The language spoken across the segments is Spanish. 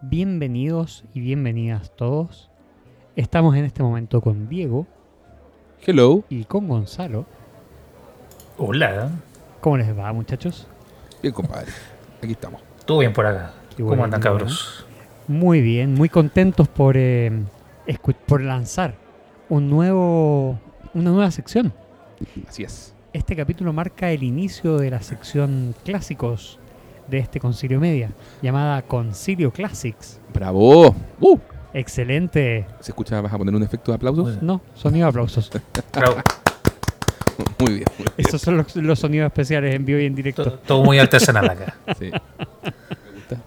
Bienvenidos y bienvenidas todos. Estamos en este momento con Diego Hello. y con Gonzalo. Hola, ¿Cómo les va, muchachos? Bien, compadre. Aquí estamos. todo bien por acá. Qué ¿Cómo andan, cabros? Muy bien, muy contentos por, eh, por lanzar un nuevo, una nueva sección. Así es. Este capítulo marca el inicio de la sección clásicos de este Concilio Media, llamada Concilio Classics. ¡Bravo! ¡Uh! Excelente. ¿Se escucha? ¿Vas a poner un efecto de aplausos? No, sonido de aplausos. Bravo. Muy bien. Muy Estos son los, los sonidos especiales en vivo y en directo. todo, todo muy artesanal acá. bien. Sí. Me gusta.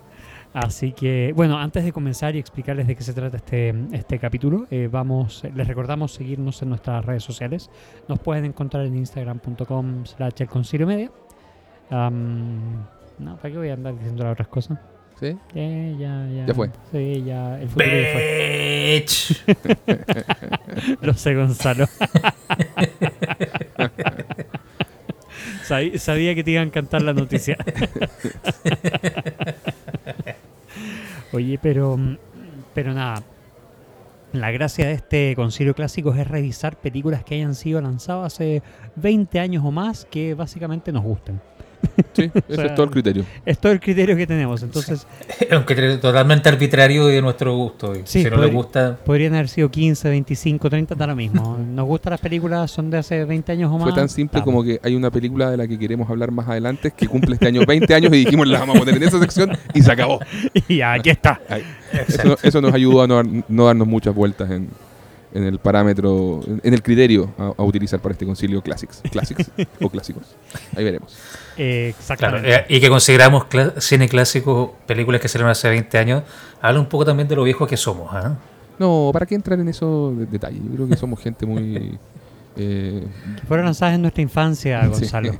Así que, bueno, antes de comenzar y explicarles de qué se trata este, este capítulo, eh, vamos, les recordamos seguirnos en nuestras redes sociales. Nos pueden encontrar en instagram.com slash el concilio media. No, ¿para qué voy a andar diciendo las otras cosas? ¿Sí? Eh, ya, ya. Ya fue. Sí, ya. El futuro ya fue. Bitch. Lo sé, Gonzalo. Sabí- Sabía que te iba a encantar la noticia. Oye, pero, pero nada. La gracia de este concilio clásico es revisar películas que hayan sido lanzadas hace 20 años o más que básicamente nos gusten. Sí, ese sea, es todo el criterio. Es todo el criterio que tenemos. Entonces, Es un criterio totalmente arbitrario y de nuestro gusto. Sí, si no podría- les gusta, podrían haber sido 15, 25, 30, da lo mismo. Nos gustan las películas, son de hace 20 años o más. Fue tan simple como que hay una película de la que queremos hablar más adelante que cumple este año 20 años y dijimos la vamos a poner en esa sección y se acabó. Y aquí está. Eso, eso nos ayudó a no, dar- no darnos muchas vueltas en, en el parámetro, en, el criterio a, a utilizar para este concilio Classics. Classics o clásicos. Ahí veremos. Eh, exactamente. eh, y que consideramos cine clásico, películas que salieron hace 20 años, habla un poco también de lo viejos que somos. ¿ah? No, ¿para qué entrar en esos de- detalles? Yo creo que somos gente muy... eh, Fueron lanzadas en nuestra infancia, sí. Gonzalo.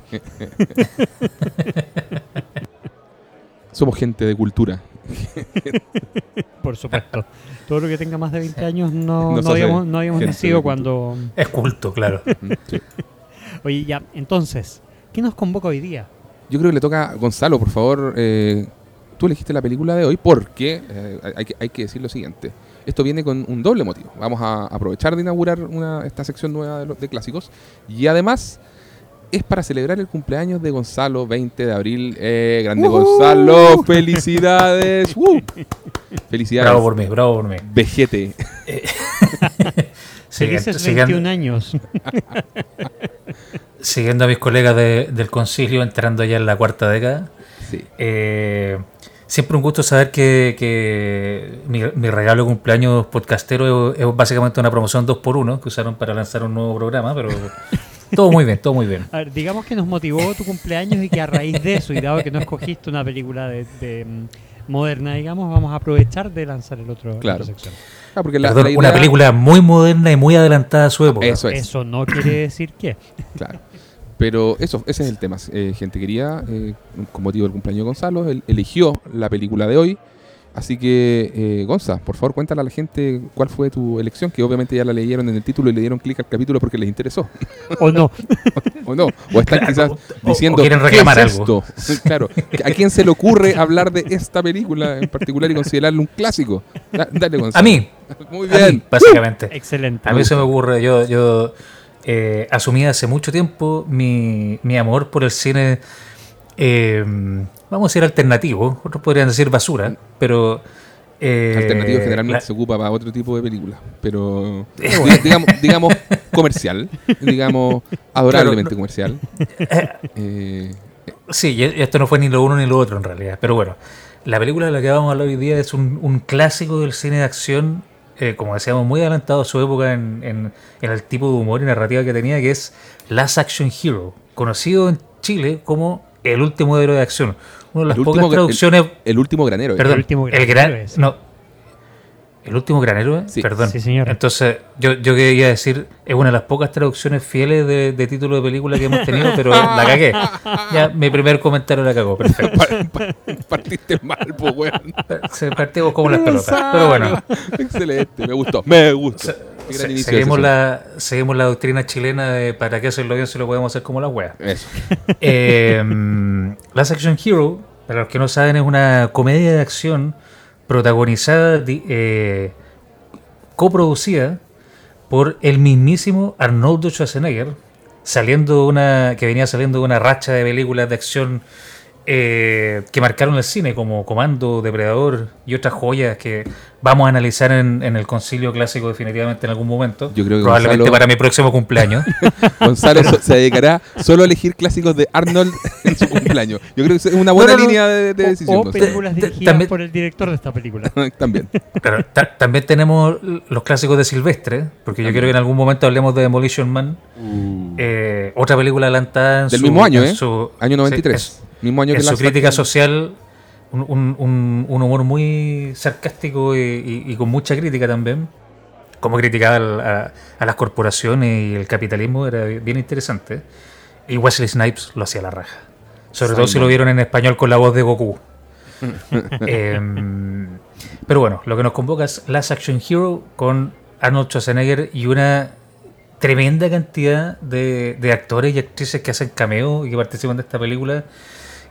somos gente de cultura. Por supuesto. Todo lo que tenga más de 20 años no, no hace habíamos, no habíamos nacido cuando... Es culto, claro. Sí. Oye, ya, entonces, ¿qué nos convoca hoy día? Yo creo que le toca a Gonzalo, por favor. eh, tú elegiste la película de hoy porque eh, hay, que, hay que decir lo siguiente. Esto viene con un doble motivo. Vamos a aprovechar de inaugurar una, esta sección nueva de, los- de clásicos. Y además es para celebrar el cumpleaños de Gonzalo, 20 de abril. Eh, grande Gonzalo, felicidades. ¡Uh! Felicidades. bravo por mí, bravo por mí. Vejete. Siguiendo- 21 años. siguiendo a mis colegas de- del concilio, entrando ya en la cuarta década. Sí. Eh, siempre un gusto saber que, que mi, mi regalo de cumpleaños podcastero es, es básicamente una promoción 2x1 que usaron para lanzar un nuevo programa, pero todo muy bien, todo muy bien. A ver, digamos que nos motivó tu cumpleaños y que a raíz de eso, y dado que no escogiste una película de, de, mm, moderna, digamos, vamos a aprovechar de lanzar el otro, la Claro. sección. Ah, porque la, Perdón, la una película muy moderna y muy adelantada a su época. Eso es. Eso no quiere decir que. Claro. Pero eso, ese es el tema. Eh, gente quería, eh, con motivo del cumpleaños de Gonzalo, él eligió la película de hoy. Así que, eh, Gonza, por favor, cuéntale a la gente cuál fue tu elección, que obviamente ya la leyeron en el título y le dieron clic al capítulo porque les interesó. O no. ¿O no? O están Claro, quizás o- o diciendo, quieren ¿qué reclamar es algo?" esto? claro. ¿A quién se le ocurre hablar de esta película en particular y considerarla un clásico? Da- dale, Gonzalo. A mí, Muy a mí, bien. básicamente. Excelente. A mí se me ocurre, yo, yo eh, asumí hace mucho tiempo mi, mi amor por el cine, eh, vamos a decir alternativo, otros podrían decir basura, pero... eh, Alternativo generalmente la- se ocupa para otro tipo de películas, pero diga- digamos, digamos comercial, digamos adorablemente Claro, comercial. Eh, Sí, y y esto no fue ni lo uno ni lo otro en realidad, pero bueno, la película de la que vamos a hablar hoy día es un, un clásico del cine de acción, eh, como decíamos, muy adelantado a su época en, en- en el tipo de humor y narrativa que tenía, que es Last Action Hero, conocido en Chile como El último héroe de acción. Una de las El pocas último traducciones... el último granero. Perdón, El último gran el gran, no, el último gran héroe, Sí. perdón. Sí, señor. Entonces, yo, yo quería decir, es una de las pocas traducciones fieles de, de título de película que hemos tenido, pero la cagué. Ya, mi primer comentario la cagó, perfecto. Pa- pa- partiste mal, pues, weón. Se partimos como las pelotas. Pero bueno, Excelente, me gustó. Me gustó. Qué gran se- inicio de seguimos, la, seguimos la doctrina chilena de para qué hacerlo bien si lo podemos hacer como la wea. Eso. Eh, Last Action Hero, para los que no saben, es una comedia de acción protagonizada, eh, coproducida por el mismísimo Arnoldo Schwarzenegger, saliendo una, que venía saliendo de una racha de películas de acción eh, que marcaron el cine, como Comando, Depredador y otras joyas que vamos a analizar en, en el concilio clásico definitivamente en algún momento. Yo creo que probablemente Gonzalo- para mi próximo cumpleaños. Gonzalo so- se dedicará solo a elegir clásicos de Arnold en su cumpleaños. Yo creo que es una buena No, no, no. línea de, de O- decisión. o, películas dirigidas también- por el director de esta película. También. Claro, ta- también tenemos los clásicos de Silvestre, porque yo quiero que en algún momento hablemos de Demolition Man. Eh, otra película adelantada en Del su- mismo año, en ¿eh? su- Año 93. sí, mismo año en que su crítica social, un, un- un- un humor muy sarcástico y, y- y con mucha crítica también. Como criticaba a, a las corporaciones y el capitalismo era bien interesante. Y Wesley Snipes lo hacía a la raja. Sobre todo si lo vieron en español con la voz de Goku. Em, pero bueno, lo que nos convoca es Last Action Hero con Arnold Schwarzenegger y una tremenda cantidad de, de actores y actrices que hacen cameo y que participan de esta película.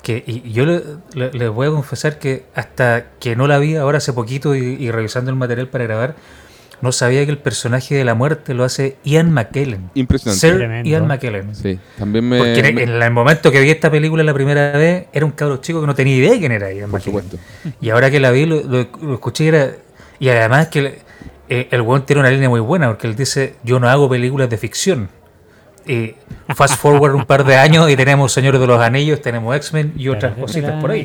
Que, y yo le- le- les voy a confesar que hasta que no la vi ahora hace poquito y, y revisando el material para grabar, no sabía que el personaje de la muerte lo hace Ian McKellen. Impresionante. Sir Tremendo. Ian McKellen. Sí, también me. Porque en me- el, en el momento que vi esta película la primera vez, era un cabro chico que no tenía idea de quién era Ian por McKellen. supuesto. Y ahora que la vi, lo, lo- lo escuché y era. Y además que eh, el weón tiene una línea muy buena, porque él dice: Yo no hago películas de ficción. Y fast forward un par de años y tenemos Señores de los Anillos, tenemos X-Men y otras cositas por ahí.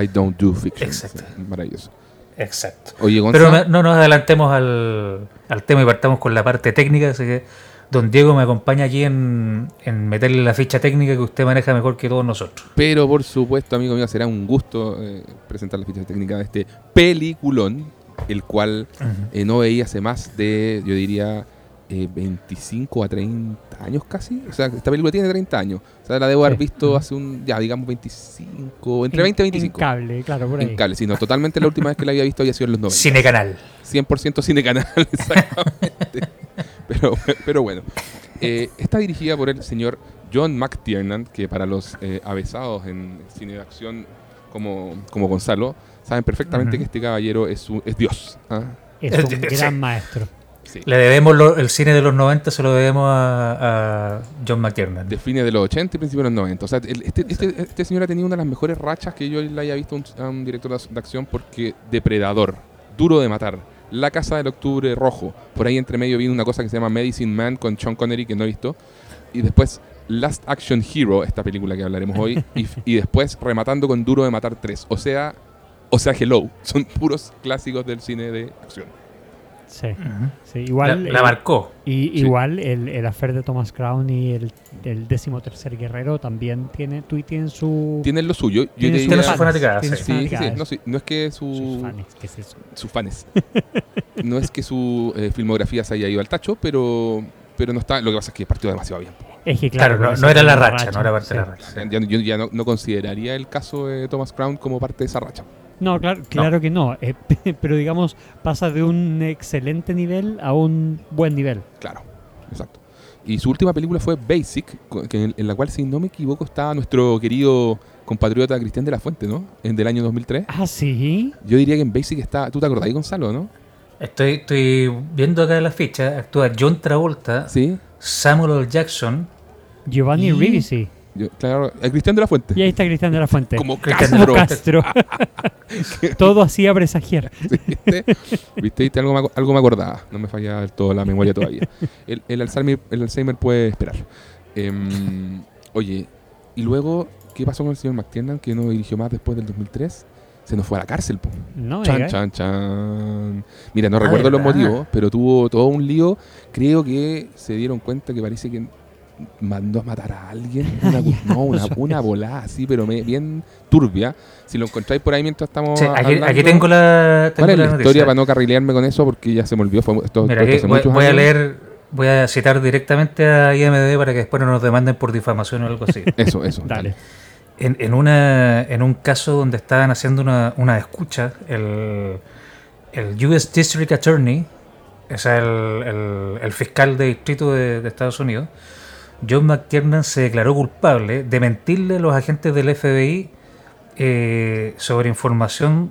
I don't do fiction. Exacto. Maravilloso. Exacto. Oye, Pero no nos adelantemos al, al tema y partamos con la parte técnica. Así que don Diego me acompaña aquí en, en meterle la ficha técnica que usted maneja mejor que todos nosotros. Pero por supuesto, amigo mío, será un gusto eh, presentar la ficha técnica de este peliculón, el cual eh, no veía hace más de, yo diría, eh, 25 a 30 años casi. O sea, esta película tiene 30 años. O sea, la debo haber visto hace un, ya, digamos, 25, entre 20 y 25. En cable, claro, por ahí. En cable, sí, no, totalmente la última vez que la había visto había sido en los 90. Cine Canal. 100% cine canal, exactamente. pero, pero bueno, Eh, está dirigida por el señor John McTiernan, que para los eh, avesados en cine de acción como, como Gonzalo, saben perfectamente que este caballero es, un- es Dios. ¿ah? Es un gran maestro. Sí. Le debemos lo- el cine de los 90, se lo debemos a, a John McTiernan. De fines de los 80 y principios de los 90. O sea, el- este, este, este señor ha tenido una de las mejores rachas que yo le haya visto a un, a un director de, de acción porque Depredador, Duro de Matar, La Casa del Octubre Rojo, por ahí entre medio vino una cosa que se llama Medicine Man con Sean Connery que no he visto, y después Last Action Hero, esta película que hablaremos hoy, y, y después rematando con Duro de Matar 3. O sea, o sea, Hello, son puros clásicos del cine de acción. Sí, sí, La, igual. la eh, marcó. y Sí. igual el, el affair de Thomas Crown y el, el décimo tercer guerrero también tiene, tu- tienen su. Tienen lo suyo. Yo tiene te tiene diría- su fanaticada, tiene sí. Sí, fanaticadas. No, sí, no es que su, Sus fans, ¿qué es eso? sus fans. no es que su eh, filmografía se haya ido al tacho, pero pero no está. Lo que pasa es que partió demasiado bien. Es que Claro, claro, no, era la racha, no era parte de la racha. Ya- yo ya no, no consideraría el caso de Thomas Crown como parte de esa racha. No, claro, claro que no. eh, pero digamos, pasa de un excelente nivel a un buen nivel. Claro, exacto. Y su última película fue Basic, en la cual, si no me equivoco, estaba nuestro querido compatriota Cristian de la Fuente, ¿no? En del año 2003. Ah, sí. Yo diría que en Basic está. ¿Tú te acordás, Gonzalo, no? Estoy, estoy viendo acá la ficha. Actúa John Travolta, Sí. Samuel L. Jackson. Giovanni Y- Ribisi. Yo- claro, eh, Cristian de la Fuente. Y ahí está Cristian de la Fuente. Como Cristian Castro. Como Castro. Todo hacía presagiar. Sí, ¿Viste? ¿Viste? ¿Viste? Algo, me, algo me acordaba. No me falla del todo la memoria todavía. El, el, Alzheimer, el Alzheimer puede esperar. Em, oye, y luego, ¿qué pasó con el señor McTiernan que no dirigió más después del 2003? Se nos fue a la cárcel, po. No, Chan, chan, chan. Mira, no Ah, recuerdo los motivos, pero tuvo todo un lío. Creo que se dieron cuenta que parece que mandó a matar a alguien. Una, no, una, una volada así, pero me- bien turbia. Si lo encontráis por ahí mientras estamos Sí, aquí, hablando, aquí tengo la, tengo ¿Cuál es la, noticia. historia para no carrilearme con eso? Porque ya se me olvidó. Fue esto, Mira, esto aquí hace voy, a leer, voy a citar directamente a IMDb para que después no nos demanden por difamación o algo así. Eso, eso. Dale. En, una, en un caso donde estaban haciendo una, escucha, el, US District Attorney, sea, el, el- fiscal de distrito de, Estados Unidos, John McTiernan se declaró culpable de mentirle a los agentes del FBI eh, sobre información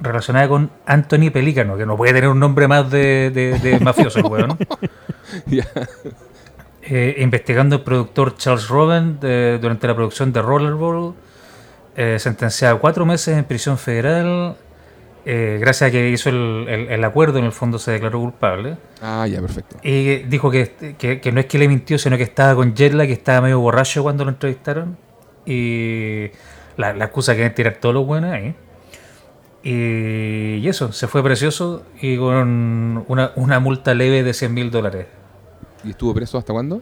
relacionada con Anthony Pelícano, que no puede tener un nombre más de, mafioso, weón. Ya. Eh, investigando el productor Charles Robin de- durante la producción de Rollerball, eh, sentenciado a cuatro meses en prisión federal. eh, gracias a que hizo el, el- el acuerdo, en el fondo se declaró culpable. Ah, ya, perfecto. Y dijo que, que- que no es que le mintió, sino que estaba con Jetla, que estaba medio borracho cuando lo entrevistaron. Y la, la excusa que es tirar todos los buenos ahí. Y, y eso, se fue precioso y con una, una multa leve de 100 mil dólares. ¿Y estuvo preso hasta cuándo?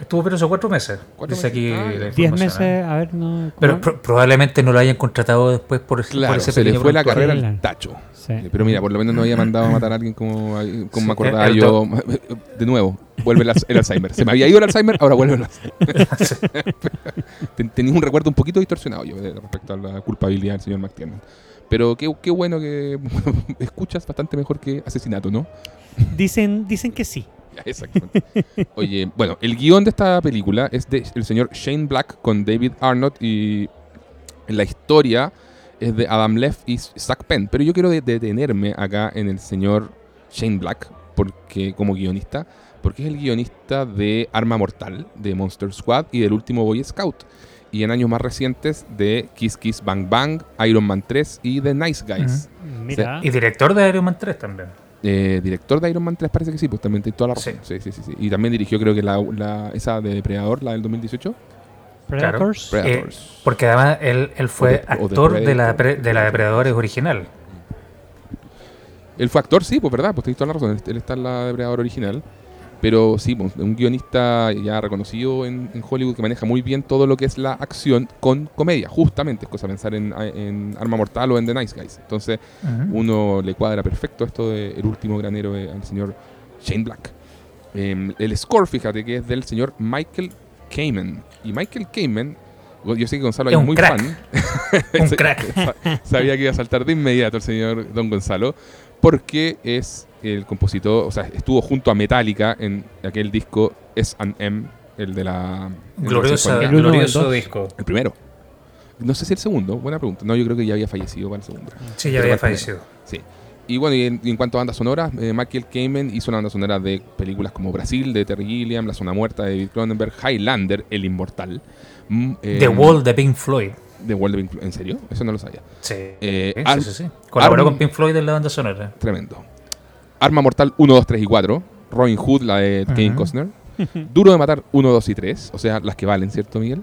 Estuvo preso cuatro meses. ¿Cuatro dice meses? aquí Ah, la. Diez información, ¿eh? meses, a ver, no. Pero probablemente no lo hayan contratado después por, Claro, ese se le fue la carrera al tacho. Sí. Eh, Pero mira, por lo menos no había mandado a matar a alguien como, como Sí, me acordaba el yo. De nuevo, vuelve el, Alz- el Alzheimer. Se me había ido el Alzheimer, ahora vuelve el Alzheimer. Ten- Tenía un recuerdo un poquito distorsionado yo eh, respecto a la culpabilidad del señor McTiernan. Pero qué, qué bueno que escuchas bastante mejor que asesinato, ¿no? Dicen, dicen que sí. Exactamente. Oye, bueno, el guion de esta película es de el señor Shane Black con David Arnott y la historia es de Adam Leff y Zach Penn. Pero yo quiero de- detenerme acá en el señor Shane Black porque como guionista, porque es el guionista de Arma Mortal, de Monster Squad y del último Boy Scout. Y en años más recientes de Kiss Kiss Bang Bang, Iron Man 3 y The Nice Guys. Mira. Y director de Iron Man 3 también. Eh, director de Iron Man 3 parece que sí, pues también tiene toda la razón. Sí, sí, sí, sí. Y también dirigió creo que la, la- esa de Depredador, la del 2018. Predators. Eh, Predators. porque además él, él fue de- o de actor de la, de la Depredadores original. Él fue actor, sí, pues verdad, pues tenéis toda la razón. Él, él está en la Depredador original. Pero sí, pues, un guionista ya reconocido en, en Hollywood que maneja muy bien todo lo que es la acción con comedia, justamente. Es cosa pensar en, en Arma Mortal o en The Nice Guys. Entonces, uno le cuadra perfecto esto de El último granero al señor Shane Black. Eh, el score, fíjate, que es del señor Michael Kamen. Y Michael Kamen, yo sé que Gonzalo Es muy crack. fan. Un crack. sa- Sabía que iba a saltar de inmediato el señor Don Gonzalo, porque es el compositor, o sea, estuvo junto a Metallica en aquel disco S&M, el de la... Gloriosa. El glorioso disco. El primero. No sé si el segundo, buena pregunta. No, yo creo que ya había fallecido para el segundo. Sí, ya Pero había fallecido. Sí. Y bueno, y en, y en cuanto a bandas sonoras, eh, Michael Kamen hizo una banda sonora de películas como Brasil, de Terry Gilliam, La Zona Muerta de David Cronenberg, Highlander, El Inmortal. mm, eh, The Wall de Pink Floyd. The Wall de Pink Floyd. ¿En serio? Eso no lo sabía. Sí, Eh, sí, Ar- sí, sí. Colaboró con Pink Floyd en la banda sonora. Tremendo. Arma Mortal 1, 2, 3 y 4. Robin Hood, la de Kevin. Costner. Duro de Matar 1, 2 y 3. O sea, las que valen, ¿cierto, Miguel?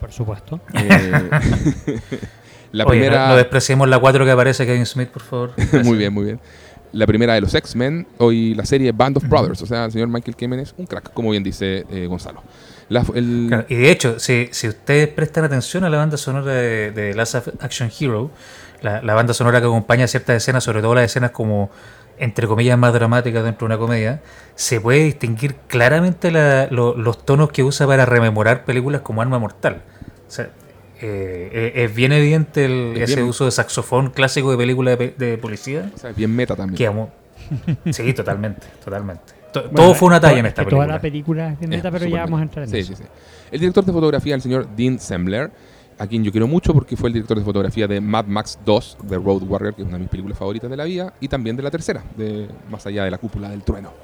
Por supuesto. Eh, la Oye, primera... no, no despreciemos la 4 que aparece Kevin Smith, por favor. muy bien, muy bien. La primera de los X-Men, hoy la serie Band of Brothers. O sea, el señor Michael Kamen es un crack, como bien dice eh, Gonzalo. La- el- Claro, y de hecho, si, si ustedes prestan atención a la banda sonora de, de Last Action Hero, la, la banda sonora que acompaña ciertas escenas, sobre todo las escenas como, entre comillas, más dramáticas dentro de una comedia, se puede distinguir claramente la- lo- los tonos que usa para rememorar películas como Arma Mortal. O sea, eh, eh, es bien evidente el- Es ese bien- uso de saxofón clásico de película de, pe- de policía. o sea, bien meta también. Que amo. Sí, totalmente, totalmente. To- Bueno, todo fue una talla en esta que Toda película. la película es bien Es neta, pero ya vamos a meta. entrar en Sí, eso. sí, sí. El director de fotografía, el señor Dean Sembler, a quien yo quiero mucho porque fue el director de fotografía de Mad Max 2, de Road Warrior, que es una de mis películas favoritas de la vida, y también de la tercera, de Más allá de la cúpula del trueno.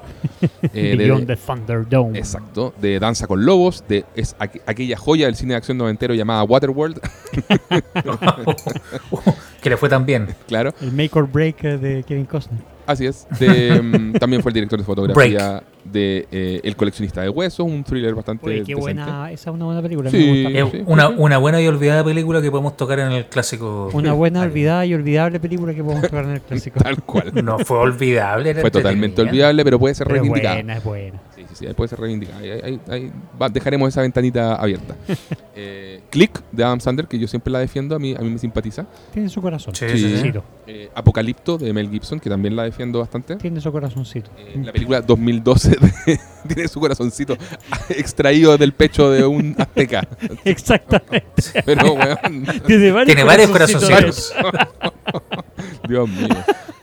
Eh, de- Beyond the Thunderdome. Exacto, de Danza con Lobos, de es aqu- aquella joya del cine de acción noventero llamada Waterworld, que le fue tan bien. claro, El make or break eh, de Kevin Costner. así es. De, mm, también fue el director de fotografía de eh, El coleccionista de huesos, un thriller bastante Oye, qué decente. buena. Esa es una buena película. Sí. me gusta sí, una, sí. una buena y olvidada película que podemos tocar en el clásico. Una buena, olvidada y olvidable película que podemos tocar en el clásico. Tal cual. No fue olvidable. era Fue totalmente olvidable, pero puede ser Pero es reivindicada. buena, es buena. Sí, sí, sí, puede ser reivindicada. Ahí- ahí- ahí va- dejaremos esa ventanita abierta. Eh, Click de Adam Sandler, que yo siempre la defiendo, a mí, a mí me simpatiza. Tiene su corazón. Sí, Sí. Eh, Apocalipto de Mel Gibson, que también la defiendo bastante. Tiene su corazoncito. Eh, la película 2012 de- tiene su corazoncito extraído del pecho de un azteca. Exactamente. Pero, weón, Tiene varios Tiene varios corazoncitos. corazoncitos. Dios mío.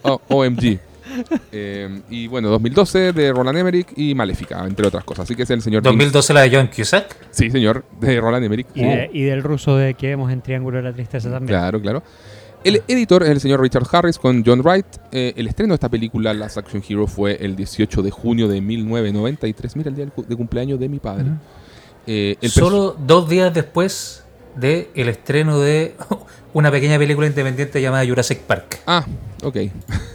Oh, OMG. Eh, y bueno, 2012 de Roland Emmerich y Maléfica, entre otras cosas. Así que es el señor. James- 2012 la de John Cusack. Sí, señor, de Roland Emmerich. Y, de- y del ruso de que vemos en Triángulo de la Tristeza también. Claro, claro. El editor es el señor Richard Harris con John Wright. Eh, el estreno de esta película, Last Action Hero, fue el 18 de junio de 1993. Mira el día de cumpleaños de mi padre. Eh, el Solo dos días después del el estreno de una pequeña película independiente llamada Jurassic Park. Ah, ok.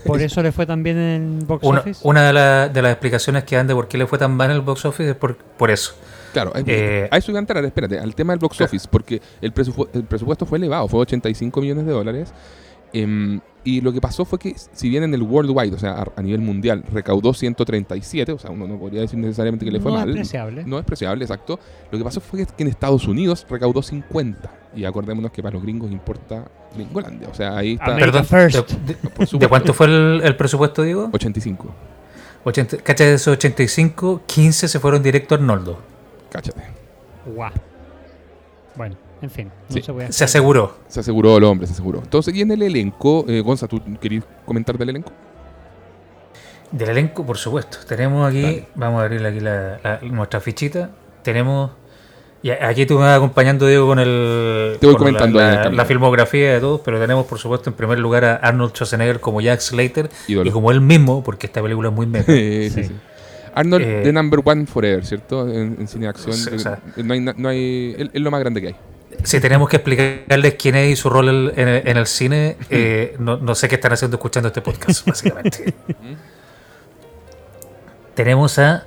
Por eso le fue tan bien en box Una, office. una de, la- de las explicaciones que dan de por qué le fue tan mal en el box office es por, por eso. Claro, eh, Eh, a eso iba a entrar, espérate, al tema del box Claro. office, porque el, presupu- el presupuesto fue elevado, fue 85 millones de dólares. em, y lo que pasó fue que, si bien en el worldwide, o sea, a, a nivel mundial, recaudó 137, o sea, uno no podría decir necesariamente que le fue no mal. es despreciable. No es despreciable, exacto. Lo que pasó fue que, que en Estados Unidos recaudó 50. Y acordémonos que para los gringos importa Gringolandia. O sea, ahí está. America Perdón, first. de- de- por ¿De supuesto, cuánto fue el, el presupuesto, Diego? 85. 80, cacha de esos 85, 15 se fueron directo a Arnoldo. Cáchate. Guau. Bueno, en fin. No Sí. se voy a Se aseguró. Se aseguró el hombre, se aseguró. Entonces, y en el elenco, eh, Gonza, ¿tú querías comentar del elenco? Del elenco, por supuesto. Tenemos aquí, Dale. vamos a abrir aquí la, la- nuestra fichita. Tenemos. Y aquí tú me vas acompañando, Diego, con el. Te voy comentando la, filmografía de todos, pero tenemos, por supuesto, en primer lugar a Arnold Schwarzenegger como Jack Slater Ídolo. y como él mismo, porque esta película es muy meta. sí, sí, Sí. Arnold, Eh, the number one forever, ¿cierto? En, en cine de acción. Sí, o sea. Eh, no hay, no hay, él- es lo más grande que hay. Si tenemos que explicarles quién es y su rol en, en el- en el cine, eh, no, no sé qué están haciendo escuchando este podcast, básicamente. tenemos a.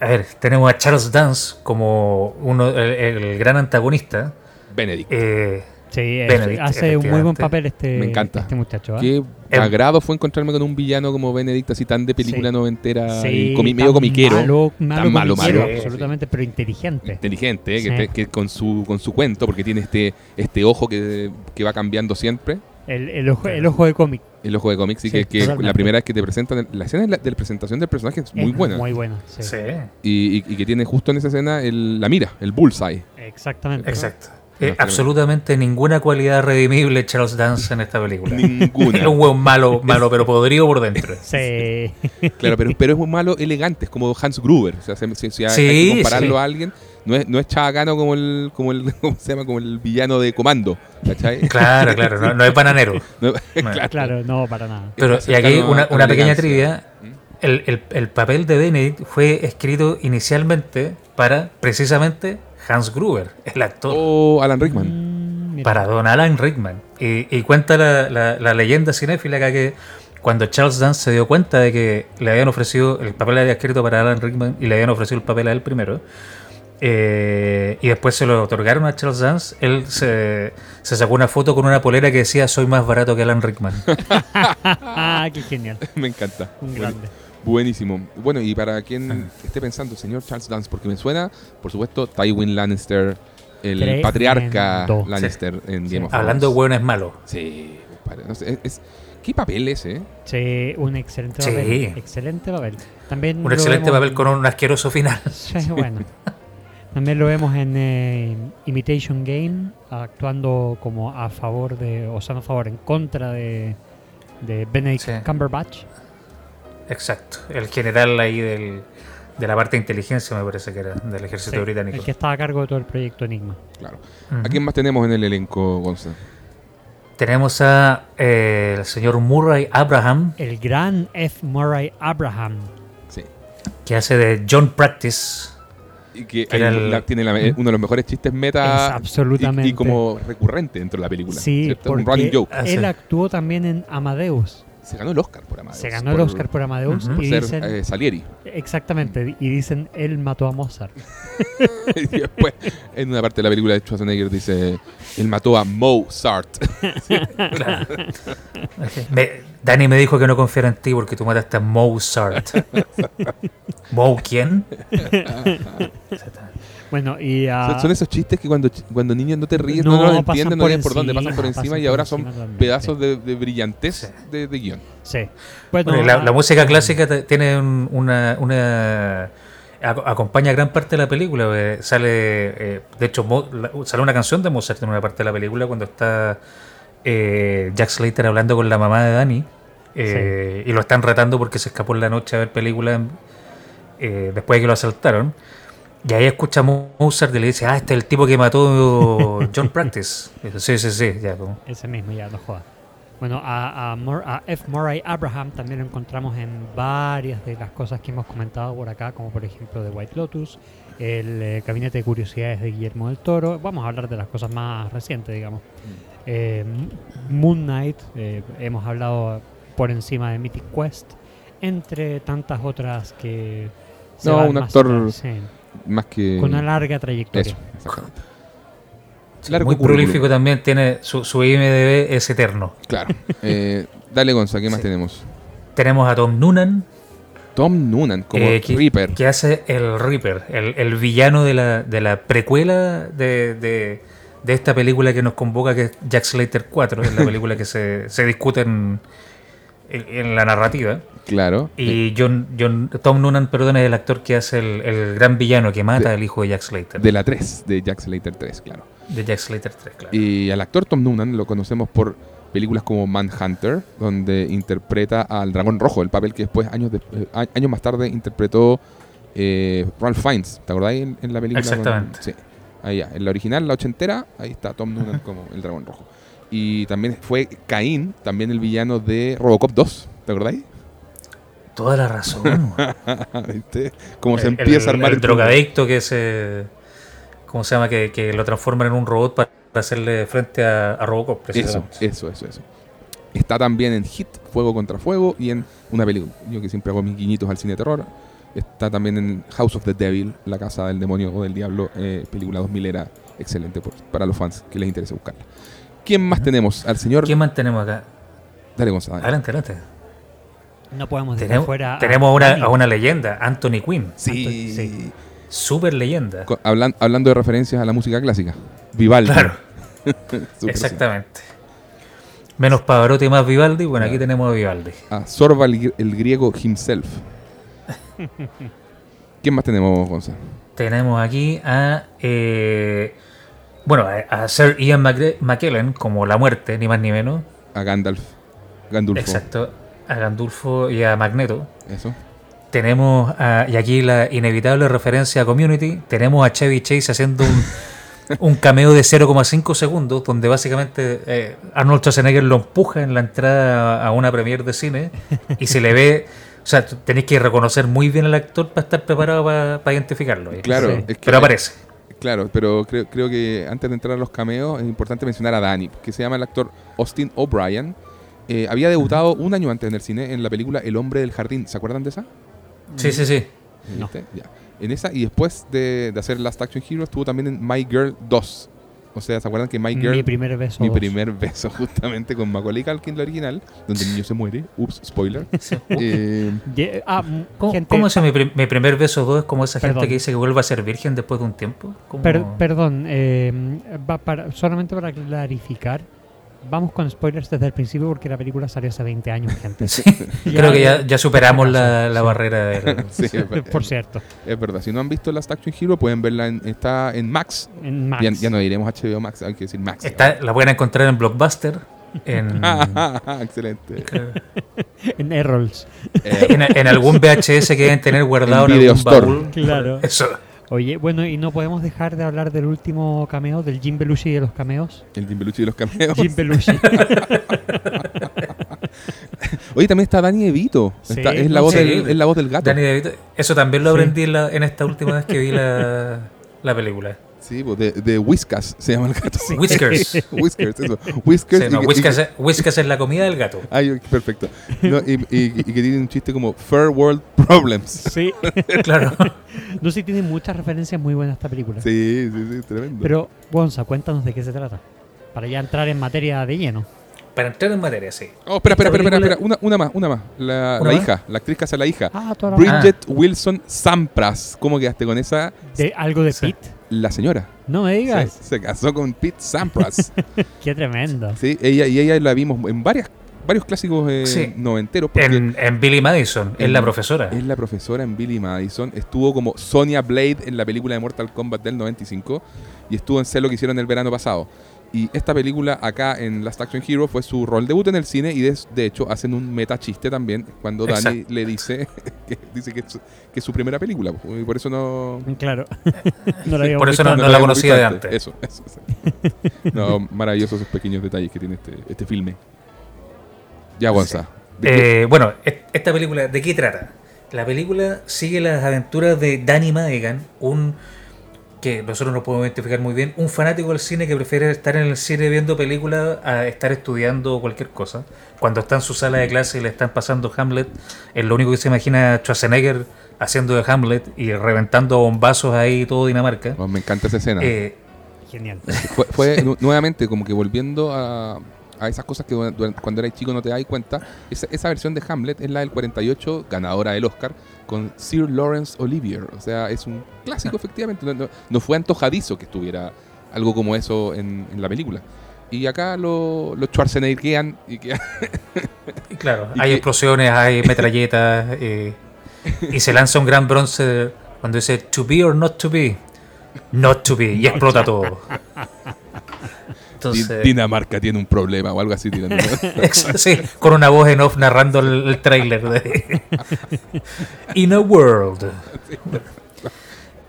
A ver, tenemos a Charles Dance como uno, el, el gran antagonista. Benedict. Eh, Sí, Benedict, hace un muy buen papel este, Me encanta. este muchacho. ¿ah? Qué Em- agrado fue encontrarme con un villano como Benedict, así tan de película Sí. noventera Sí, y comi- medio comiquero. Malo, malo, tan malo, comiquero, malo. absolutamente, pero inteligente. inteligente, eh, que, Sí. con su con su cuento, porque tiene este este ojo que, que va cambiando siempre, El, el ojo, el ojo de cómic. el ojo de cómics, y Sí, que, que la primera vez que te presentan, la escena de la, de la presentación del personaje es muy Es buena, Muy buena, sí. sí, y, y- y que tiene justo en esa escena el- la mira, el bullseye. Exactamente. exacto. Eh, absolutamente ninguna cualidad redimible Charles Dance en esta película. Es Ninguna. un hueón malo, malo, pero podrido por dentro. Sí. Claro, pero, pero es muy malo elegante, es como Hans Gruber. O sea, si, si- si hay Sí, que compararlo sí. a alguien, no es, no es chabacano como el, como el, ¿cómo se llama? Como el villano de comando. ¿Cachai? Claro, claro, no, no es bananero. No, claro, no, para nada. Pero, y aquí una, una pequeña trivia. El, el- el papel de Benedict fue escrito inicialmente para precisamente Hans Gruber, el actor. O Alan Rickman. Mm, para don Alan Rickman. Y, y cuenta la, la- la leyenda cinéfila acá que cuando Charles Dance se dio cuenta de que le habían ofrecido, el papel había escrito para Alan Rickman y le habían ofrecido el papel a él primero, eh, y después se lo otorgaron a Charles Dance, él se, se sacó una foto con una polera que decía soy más barato que Alan Rickman. Ah, qué genial. Me encanta. Un grande. Buenísimo. Bueno, y para quien esté pensando, señor Charles Dance, porque me suena, por supuesto, Tywin Lannister, el Tremendo. patriarca Lannister en Game Sí. of. Hablando de hueones malos. Sí. No sé, es, es- ¿Qué papel es, eh? Sí, un excelente Sí. papel. Excelente papel. También Un excelente papel con un asqueroso final. Sí, bueno. También lo vemos en eh, Imitation Game, actuando como a favor de, o sea, no a favor, en contra de, de Benedict Sí. Cumberbatch. Exacto. El general ahí del, de la parte de inteligencia, me parece que era, del ejército Sí, británico. el que estaba a cargo de todo el proyecto Enigma. Claro. ¿A quién más tenemos en el elenco, Gonza? Tenemos a eh, el señor Murray Abraham, El gran F. Murray Abraham. Sí. que hace de John Practice. Y que Que hay- era el- la- tiene la- uno de los mejores chistes meta Es absolutamente. y, y como recurrente dentro de la película. Sí, ¿cierto? Un porque running joke. Ah, él sí. actuó también en Amadeus. Se ganó el Oscar por Amadeus. Se ganó el Oscar por Amadeus Ujú. por y ser dicen, eh, Salieri. exactamente, y dicen él mató a Mozart. y después, en una parte de la película de Schwarzenegger dice, él mató a Mozart. Claro. Me- Dani me dijo que no confiara en ti porque tú mataste a Mozart. ¿Mo quién? Bueno, y a... Son- Son esos chistes que cuando, cuando niños no te ríes, no, No, los entienden, no por saben por dónde, pasan por encima pasan y ahora son encima pedazos de, de brillantez Sí. de, de guion. Sí. Bueno, Bueno, y la, música clásica tiene un- una, una- ac- acompaña gran parte de la película. eh, Sale, eh, de hecho, Mo- la- sale una canción de Mozart en una parte de la película cuando está eh, Jack Slater hablando con la mamá de Danny eh, y lo están retando porque se escapó en la noche a ver películas eh, después de que lo asaltaron. Y ahí escucha a Mozart y le dice, ah, este es el tipo que mató John Practice. Sí, sí, sí, ya. como- Ese mismo, ya, no jodas. Bueno, a, a, Mur- a F. Murray Abraham también lo encontramos en varias de las cosas que hemos comentado por acá, como por ejemplo de White Lotus, el eh, Gabinete de Curiosidades de Guillermo del Toro. Vamos a hablar de las cosas más recientes, digamos. Eh, M- Moon Knight, eh, hemos hablado por encima de Mythic Quest, entre tantas otras que... se No, van un más actor sí, Más que. con una larga trayectoria. Eso, Largo muy currículum. prolífico también, tiene su, su IMDB es eterno. Claro. Eh, dale, Gonza, ¿qué más Sí. tenemos? Tenemos a Tom Noonan, Tom Noonan como eh, que, Reaper. que hace el Reaper, el, el villano de la, de la precuela de, de- de esta película que nos convoca, que es Jack Slater 4, es la película que se, se discute en, en- en la narrativa. Claro. Y John, John, Tom Noonan, perdón, es el actor que hace el, el gran villano que mata De- al hijo de Jack Slater. de la 3, de Jack Slater 3, claro. de Jack Slater 3, claro. Y al actor Tom Noonan lo conocemos por películas como Manhunter, donde interpreta al Dragón Rojo, el papel que después, años, de- eh, años más tarde, interpretó eh, Ralph Fiennes. ¿Te acordáis en, en la película? con- Exactamente. sí. Ahí ya, en la original, la ochentera, ahí está Tom Noonan como el Dragón Rojo. Y también fue Caín, también el villano de Robocop 2. ¿Te acordáis? Toda la razón. ¿Viste? Como se El- empieza a el- armar el drogadicto que se. ¿Cómo se llama? Que, que lo transforman en un robot para hacerle frente a, a Robocop, Eso, precisamente. eso, eso, eso. Está también en Hit, Fuego contra Fuego, y en una película. Yo que siempre hago mis guiñitos al cine de terror. Está también en House of the Devil, La Casa del Demonio o del Diablo, eh, película 2000 era excelente por- para los fans que les interese buscarla. ¿Quién más tenemos? Al señor. ¿Quién mantenemos acá? Dale, Gonzalo. dale. Adelante, adelante. No podemos dejar Tenemos, fuera. a tenemos una, Annie. a una leyenda, Anthony Quinn. Sí. Sí. Súper leyenda. Co- hablan- hablando de referencias a la música clásica. Vivaldi. Claro, exactamente. Menos Pavarotti y más Vivaldi. Bueno, aquí tenemos a Vivaldi. A Sorba el, gr- el griego himself. ¿Quién más tenemos, Gonzalo? Tenemos aquí a. eh, bueno, a, a Sir Ian McGre- McKellen como la muerte, ni más ni menos. A Gandalf. Gandulfo. Exacto. A Gandulfo y a Magneto. Eso. Tenemos, a- y aquí la inevitable referencia a Community, tenemos a Chevy Chase haciendo un, un cameo de 0,5 segundos, donde básicamente eh, Arnold Schwarzenegger lo empuja en la entrada a una premiere de cine y se le ve, o sea, tenéis que reconocer muy bien al actor para estar preparado para identificarlo. ¿eh? Claro, Sí. es que Pero aparece. Claro, pero creo, creo que antes de entrar a los cameos es importante mencionar a Danny, que se llama el actor Austin O'Brien. Eh, había debutado un año antes en el cine en la película El hombre del jardín. ¿Se acuerdan de esa? Sí, sí, sí. No. Ya. En esa, y después de, de hacer Last Action Hero, estuvo también en My Girl 2. O sea, ¿se acuerdan que My Girl Mi primer beso. mi dos. primer beso justamente con Macaulay Culkin, la original, donde el niño se muere. Ups, spoiler. Eh, Ye- ah, ¿Cómo, gente- cómo es mi, prim- mi primer beso 2? Es como esa gente Perdón. que dice que vuelve a ser virgen después de un tiempo. Per- perdón, eh, va para, solamente para clarificar, vamos con spoilers desde el principio porque la película salió hace 20 años, gente. Sí. Creo que ya, ya superamos la, la Sí. barrera del, sí, Por cierto, es verdad. Si no han visto Last Action Hero, pueden verla. En, está en Max. en Max. Ya, ya no diremos HBO Max, hay que decir Max. Está, la pueden encontrar en Blockbuster, en, Excelente. En Errols. Eh, en, en algún VHS que deben tener guardado En en, algún baúl. Claro. Eso. Oye, bueno, y no podemos dejar de hablar del último cameo, del Jim Belushi de los cameos. el Jim Belushi de los cameos. Jim Belushi. Oye, también está Danny DeVito. Sí, Está- es, la voz del, es la voz del gato. Danny DeVito. Eso también lo Sí. aprendí en, la- en esta última vez que vi la, la película. Sí, pues, de, de Whiskas se llama el gato. Whiskers. Whiskers, eso. Whiskers. Sí, no, y- y- Whiskas, es- Whiskas es la comida del gato. Ay, perfecto. No, y, y- y que tiene un chiste como Fair World Problems. sí. Claro. No sé, tiene muchas referencias muy buenas esta película. Sí, sí, sí, tremendo. Pero, Gonza, cuéntanos de qué se trata. Para ya entrar en materia de lleno. Para entrar en materia, sí. Oh, espera, espera, Esta espera, espera, película- espera. Una, una más, una más. La, ¿Una la más? hija, la actriz que hace la hija. Ah, toda la Bridget Wilson Sampras. ¿Cómo quedaste con esa? de algo de Sí. Pete. La señora. No me Se, digas. se casó con Pete Sampras. Qué tremendo. sí, ella, y ella la vimos en varias, varios clásicos eh, Sí. noventeros. En, en Billy Madison, es En- la profesora. Es la profesora en Billy Madison. Estuvo como Sonia Blade en la película de Mortal Kombat del 95. Y estuvo en Sé lo que hicieron el verano pasado. Y esta película acá en Last Action Hero fue su rol debut en el cine y de, de hecho hacen un meta chiste también cuando Dani Exacto. le dice que, dice que, es, su- que es su primera película. pues, Y por eso no... Claro. no la Por eso no- lo la conocía de antes. Eso, eso. exacto. no, maravillosos esos pequeños detalles que tiene este, este filme. Ya, Gonza. ¿de qué- Eh, bueno, esta película, ¿de qué trata? La película sigue las aventuras de Danny Madigan, un que nosotros no podemos identificar muy bien, un fanático del cine que prefiere estar en el cine viendo películas a estar estudiando cualquier cosa. Cuando está en su sala de clase y le están pasando Hamlet, es lo único que se imagina Schwarzenegger haciendo de Hamlet y reventando bombazos ahí todo Dinamarca. Oh, me encanta esa escena. Eh, Genial. fue, fue nu- nuevamente como que volviendo a, a esas cosas que cuando eras chico no te das cuenta. Esa, esa versión de Hamlet es la del 48, ganadora del Oscar, con Sir Lawrence Olivier. O sea, es un clásico efectivamente. No, no- no fue antojadizo que estuviera algo como eso en, en la película. Y acá lo, lo Schwarzeneggeran y que Claro, Y hay que- explosiones, hay metralletas eh, y se lanza un gran bronce cuando dice to be or not to be, not to be y explota todo. Entonces, Dinamarca tiene un problema o algo así. sí, con una voz en off narrando el, el tráiler de In a World.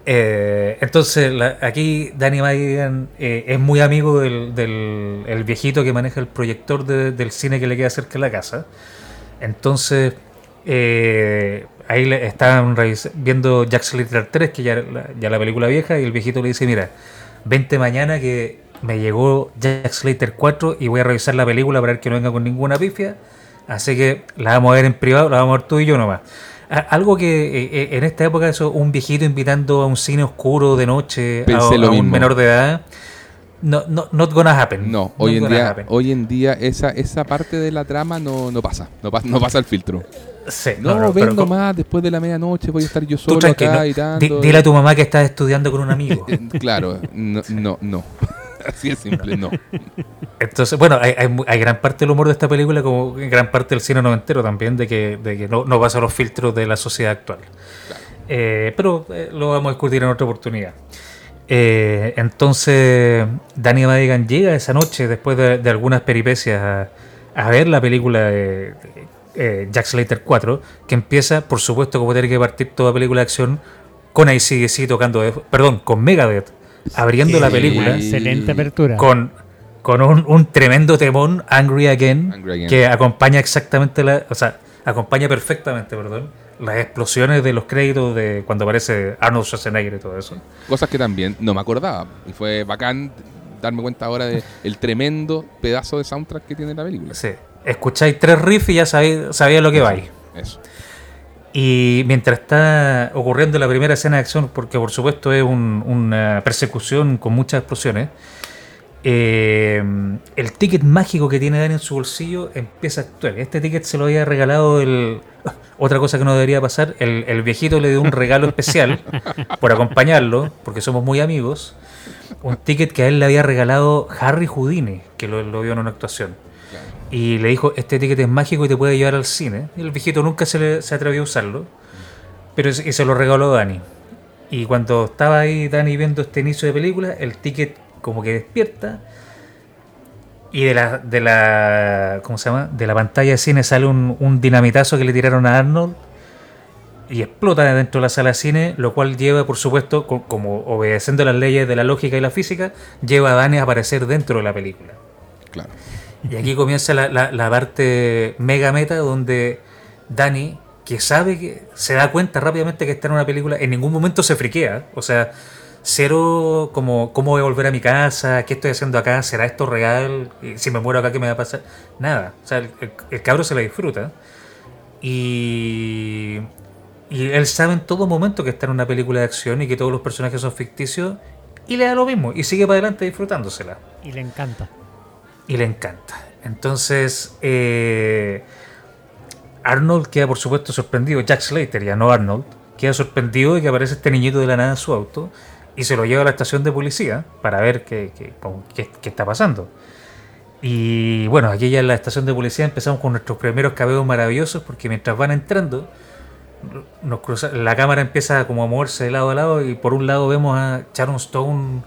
Eh, entonces, la- aquí Danny Madigan eh, es muy amigo del, del- el viejito que maneja el proyector de- del cine que le queda cerca de la casa. Entonces, eh, ahí le revis- viendo Jack Slater 3, que ya, la- ya la película vieja, y el viejito le dice, mira, vente mañana que me llegó Jack Slater 4 y voy a revisar la película para ver que no venga con ninguna pifia. Así que la vamos a ver en privado, la vamos a ver tú y yo nomás. Algo que eh, eh, en esta época, eso, un viejito invitando a un cine oscuro de noche a, Pensé lo a un menor de edad, no, no, not gonna happen. No, Not hoy en día, happen. hoy en día esa, esa parte de la trama no, no pasa, no, pasa, no pasa el filtro. Sí, No, no, no, vengo más después de la medianoche, voy a estar yo solo acá y tanto. dile a tu mamá que estás estudiando con un amigo. Claro, no, no, no. Así es simple, no. Entonces, bueno, hay, hay, mu- hay gran parte del humor de esta película, como gran parte del cine noventero también, de que, de que no, no pasa los filtros de la sociedad actual. Eh, pero eh, lo vamos a discutir en otra oportunidad. Eh, entonces, Danny Madigan llega esa noche, después de, de algunas peripecias, a, a ver la película de, Jack Slater 4, que empieza, por supuesto, como tiene que partir toda película de acción, con ACDC tocando, perdón, con Megadeth, abriendo la película Excelente apertura. con, con un, un tremendo temón, Angry Again, Angry Again. que acompaña exactamente la, o sea, acompaña perfectamente, perdón, las explosiones de los créditos de cuando aparece Arnold Schwarzenegger y todo eso. Cosas que también no me acordaba. Y fue bacán darme cuenta ahora de el tremendo pedazo de soundtrack que tiene la película. Sí. Escucháis tres riffs y ya sabéis, sabéis lo que vais. Eso. Y mientras está ocurriendo la primera escena de acción, porque por supuesto es un- una persecución con muchas explosiones, eh, el ticket mágico que tiene Dani en su bolsillo empieza a actuar. Este ticket se lo había regalado el... Otra cosa que no debería pasar, el, el viejito le dio un regalo especial por acompañarlo, porque somos muy amigos. Un ticket que a él le había regalado Harry Houdini, que lo vio en una actuación. Y le dijo, este ticket es mágico y te puede llevar al cine. Y el viejito nunca se, le- se atrevió a usarlo. Pero se lo regaló Dani. Y cuando estaba ahí Dani viendo este inicio de película, el ticket como que despierta. Y de la, de la. ¿Cómo se llama? De la pantalla de cine sale un, un dinamitazo que le tiraron a Arnold. Y explota dentro de la sala de cine, lo cual lleva, por supuesto, co- como obedeciendo las leyes de la lógica y la física, lleva a Dani a aparecer dentro de la película. Claro. Y aquí comienza la, la- la parte mega meta donde Dani, que sabe que se da cuenta rápidamente que está en una película, en ningún momento se friquea. O sea, cero como cómo voy a volver a mi casa, qué estoy haciendo acá, será esto real, si me muero acá, ¿qué me va a pasar? Nada. O sea, el, el- el cabro se la disfruta. Y, y él sabe en todo momento que está en una película de acción y que todos los personajes son ficticios. Y le da lo mismo. Y sigue para adelante disfrutándosela Y le encanta. Y le encanta. Entonces, eh, Arnold queda por supuesto sorprendido, Jack Slater, ya no Arnold, queda sorprendido de que aparece este niñito de la nada en su auto y se lo lleva a la estación de policía para ver qué, qué- está pasando. Y bueno, aquí ya en la estación de policía empezamos con nuestros primeros cabeos maravillosos porque mientras van entrando, la cámara empieza como a moverse de lado a lado y por un lado vemos a Sharon Stone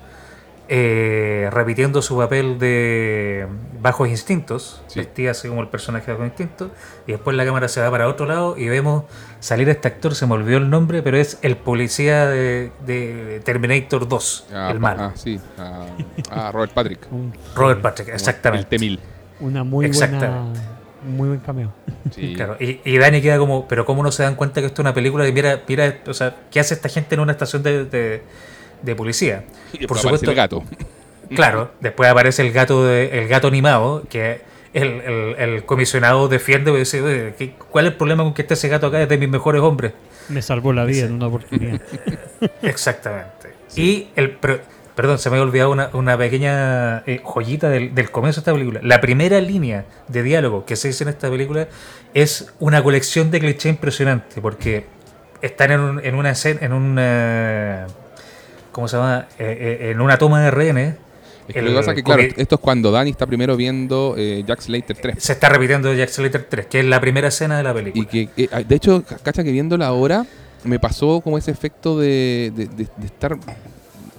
eh, repitiendo su papel de Bajos Instintos, Sí. vestida así como el personaje de Bajos Instintos, y después la cámara se va para otro lado y vemos salir este actor, se me olvidó el nombre, pero es el policía de, de Terminator 2, Ah, el pa- malo. Ah, sí. Ah, ah, Robert Patrick. Robert Patrick, exactamente. El T-1000. una muy buena. Exactamente. Muy buen cameo. Sí. Claro, y, y Dani queda como, pero ¿cómo no se dan cuenta que esto es una película? Y mira, mira, o sea, ¿qué hace esta gente en una estación de, de- de policía? Y Por aparece supuesto. el gato. Claro, después aparece el gato de- el gato animado, que el, el- el comisionado defiende y dice, "Oye, ¿qué- ¿cuál es el problema con que esté ese gato acá? Es de mis mejores hombres. Me salvó la vida en una oportunidad. Exactamente. Y el per- perdón, se me había olvidado una, una pequeña eh, joyita del, del comienzo de esta película. La primera línea de diálogo que se dice en esta película es una colección de clichés impresionante, porque están en, un- en una escena, en una ¿cómo se llama? Eh, eh, en una toma de rehenes. Es que el lo que pasa es que, claro, esto es cuando Danny está primero viendo eh, Jack Slater 3. se está repitiendo Jack Slater 3, que es la primera escena de la película. Y que, eh, de hecho, ca- cacha que viéndola ahora, me pasó como ese efecto de, de- de- de estar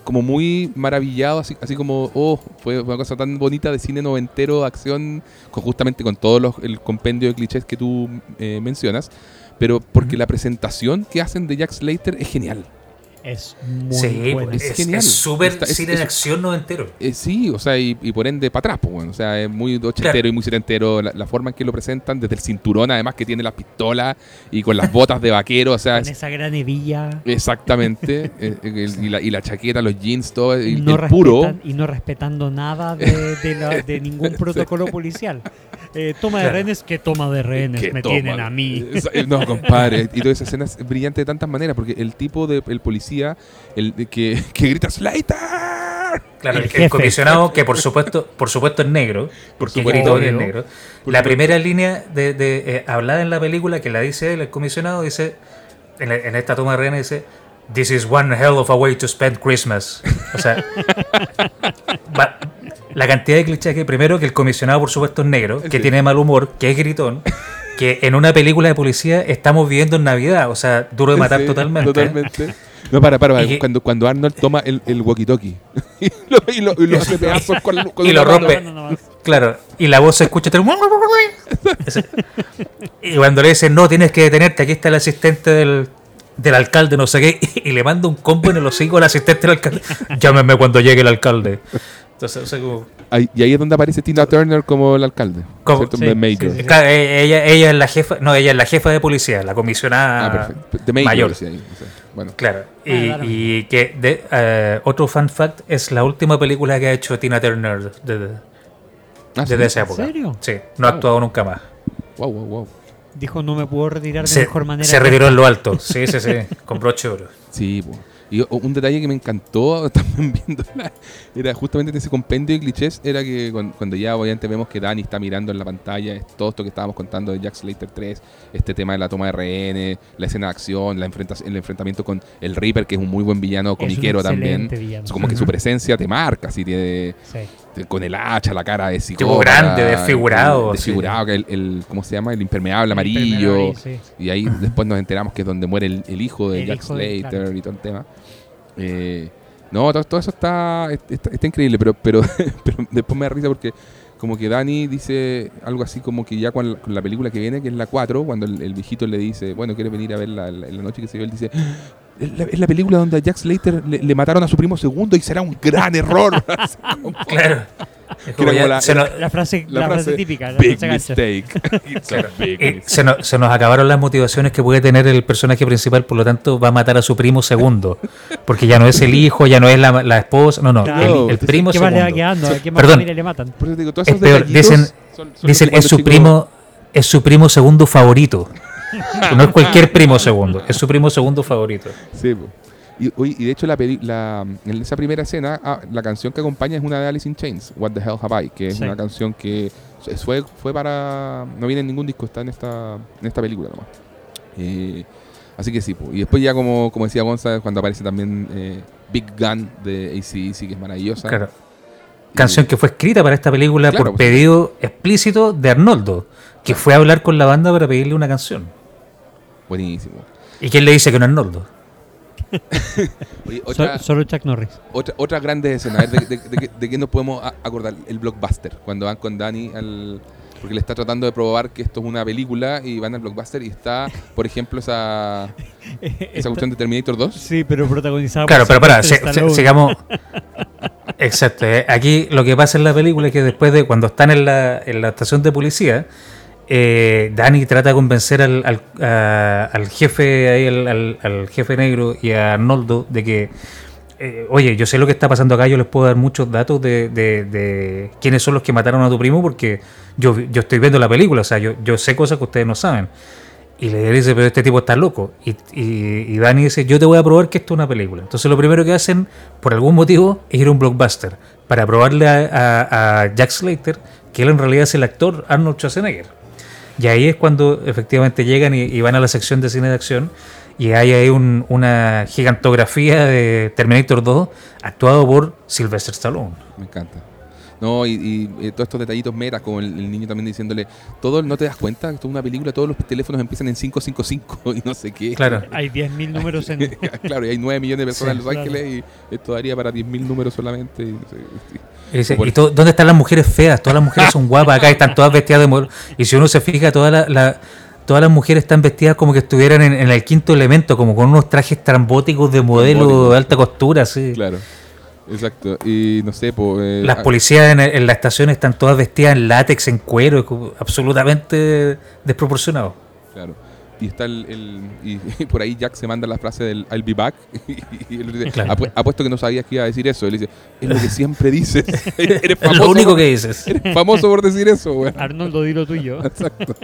como muy maravillado, así, así como, oh, fue una cosa tan bonita de cine noventero, acción, con, justamente con todo los- el compendio de clichés que tú eh, mencionas, pero porque la presentación que hacen de Jack Slater es genial. Es muy sí, buena. es es genial. es súper cine es- de acción noventero. Eh, sí, o sea, y, y por ende para atrás, pues bueno, o sea, es muy ochentero Claro. y muy setentero la, la forma en que lo presentan, desde el cinturón además que tiene la pistola y con las botas de vaquero, o sea, Con es- esa gran hebilla. exactamente, eh, el- y, la, y la chaqueta, los jeans, todo, el, no el puro, respetan- y no respetando nada de, de la- de ningún protocolo policial. Eh, toma de rehenes, que toma de rehenes que me toma. tienen a mí. Eh, No, compadre. Y toda esa escena es brillante de tantas maneras, porque el tipo de el policía el de que, que grita Slater. Claro, El el, el jefe. comisionado, que por supuesto, por supuesto es negro, Por supuesto. Gritón es negro. Por la supuesto. primera línea de, de, eh, hablada en la película que la dice él, el comisionado, dice, en, la- en esta toma de rehenes dice, This is one hell of a way to spend Christmas. O sea, va- la cantidad de clichés que primero que el comisionado por supuesto es negro, que Sí. tiene mal humor, que es gritón, que en una película de policía estamos viviendo en Navidad, o sea, duro de matar Sí, totalmente. Totalmente. No, para, para, para. Cuando, cuando Arnold toma el, el walkie-talkie y lo, y lo, y lo hace pedazos con, con Y lo rompe. Claro, y la voz se escucha. Y cuando le dicen, no, tienes que detenerte, aquí está el asistente del, del alcalde, no sé qué, y le manda un combo en el hocico al asistente del alcalde. Llámeme cuando llegue el alcalde. Entonces, o sea, como- Ahí- y ahí es donde aparece Tina Turner como el alcalde. Como- ¿cierto? sí, Major. sí, sí. Claro, e- ella, ella es la jefa, no, ella es la jefa de policía, la comisionada Ah, perfecto. The Major. mayor. o sea, bueno. Claro, y, Ah, claro. y que de, eh, otro fun fact es la última película que ha hecho Tina Turner desde, Ah, desde sí. esa época. serio? Sí, no ha actuado nunca más. Wow, wow, wow. Dijo, no me puedo retirar de Se, mejor manera. se retiró en lo alto. Sí, sí, sí. Con broche oro. Sí, po. Y un detalle que me encantó también viéndola era justamente en ese compendio de clichés era que cuan- cuando, ya obviamente vemos que Danny está mirando en la pantalla todo esto que estábamos contando de Jack Slater 3 este tema de la toma de rehenes la escena de acción la enfrenta- el enfrentamiento con el Reaper que es un muy buen villano comiquero también villano. Es como que su presencia te marca así tiene Sí. Te- con el hacha la cara de Tipo psicópata grande, desfigurado, desfigurado que el, el- ¿cómo se llama? el impermeable amarillo El sí. y ahí después nos enteramos que es donde muere el, el hijo de Jack hijo de- Slater claro. y todo el tema. Eh, no, todo, todo eso está, está, está increíble, pero, pero, pero después me da risa porque como que Dani dice algo así como que ya con la, con la película que viene, que es la 4, cuando el, el viejito le dice, bueno, ¿quieres venir a verla en la, noche que se ve? Él dice, es la, es la película donde a Jack Slater le, le mataron a su primo segundo y será un gran error. Claro. La- se, nos, La frase, la frase típica. la Big mistake. Big eh, mistake. se nos- se nos acabaron las motivaciones que puede tener el personaje principal, por lo tanto va a matar a su primo segundo. Porque ya no es el hijo, ya no es la, la esposa, no, no, Claro. el, el primo ¿Qué más le va segundo. quedando? ¿A qué más Perdón. le matan? Digo, Es peor, dicen- son- son Dicen, cuando es su chico- primo, es su primo segundo favorito. No es cualquier primo segundo, es su primo segundo favorito. Sí, y, de hecho la, la en esa primera escena ah, la canción que acompaña es una de Alice in Chains, What the Hell Have I, que es Sí. una canción que fue, fue para no viene en ningún disco, está en esta en esta película nomás. Eh, así que sí, po. y después ya como, como decía Gonza, cuando aparece también eh, Big Gun de ACDC, que es maravillosa. Claro. Y- Canción que fue escrita para esta película Claro, por pues. pedido explícito de Arnoldo, que fue a hablar con la banda para pedirle una canción. Buenísimo. ¿Y quién le dice que no es otra, solo Chuck Norris. otra, otras grandes escenas. A ver, ¿De, de, de, qué- de qué nos podemos acordar? El blockbuster. Cuando van con Danny al. Porque le está tratando de probar que esto es una película y van al blockbuster y está, por ejemplo, esa, esa cuestión de Terminator 2. Sí, pero protagonizado Claro, pero para, Sylvester Stallone. sigamos. Exacto. eh, Aquí lo que pasa en la película es que después de cuando están en la, en la estación de policía, eh, Danny trata de convencer al, jefe ahí, al, jefe negro y a Arnoldo de que, eh, oye, yo sé lo que está pasando acá, yo les puedo dar muchos datos de, quiénes son los que mataron a tu primo porque yo, yo estoy viendo la película, o sea, yo, sé cosas que ustedes no saben. Y le dice, pero este tipo está loco. Y, y, Danny dice, yo te voy a probar que esto es una película. Entonces lo primero que hacen, por algún motivo, es ir a un blockbuster para probarle a- a Jack Slater que él en realidad es el actor Arnold Schwarzenegger. Y ahí es cuando efectivamente llegan y, van a la sección de cine de acción y hay ahí un- una gigantografía de Terminator 2 actuado por Sylvester Stallone. Me encanta. No, y, y, eh, todos estos detallitos metas, como el, el niño también diciéndole, todo, no te das cuenta, esto es una película, todos los teléfonos empiezan en 555 y no sé qué. Claro. Hay 10.000 números en... claro, y hay 9 millones de personas Sí, en Los claro. Ángeles y esto daría para 10.000 números solamente. y no sé, sí. Y dice, Por- ¿y to- dónde están las mujeres feas? Todas las mujeres son guapas acá, están todas vestidas de modelo. Y si uno se fija, todas la- la- todas las mujeres están vestidas como que estuvieran en, en el quinto elemento, como con unos trajes trambóticos de modelo de alta costura, sí. Claro, exacto. Y no sé, pues... Las policías en, en la estación están todas vestidas en látex, en cuero, absolutamente desproporcionado. Claro. Y está el, el- y, y por ahí Jack se manda la frase del I'll be back y, él dice, Claro. "Apu- apuesto que no sabías que iba a decir eso. Él dice, es lo que siempre dices. eres Es famoso lo único por- que dices. Eres famoso por decir eso, güey. Arnoldo, dilo tuyo. Exacto.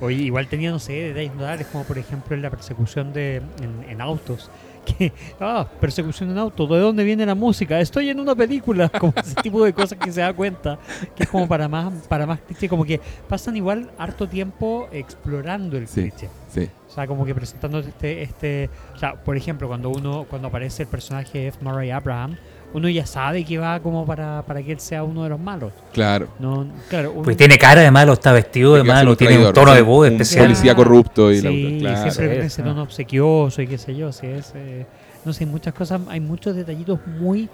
Oye, igual tenía, no sé, detalles como por ejemplo en la persecución de en, en autos. Que, ah, persecución en autos, ¿de dónde viene la música? Estoy en una película, como ese tipo de cosas que se da cuenta, que es como para más, para más cliché, como que pasan igual harto tiempo explorando el Sí. cliché. Sí. O sea, como que presentando este, este, o sea, por ejemplo, cuando uno, cuando aparece el personaje de F. Murray Abraham, uno ya sabe que va como para, para que él sea uno de los malos. Claro. No, claro, uno- Pues tiene cara de malo, está vestido de malo, un tiene un traidor, tono de un- voz un especial. policía corrupto y la sí, otra, claro. siempre con ese no. tono obsequioso y qué sé yo, si es, eh, no sé, muchas cosas, hay muchos detallitos muy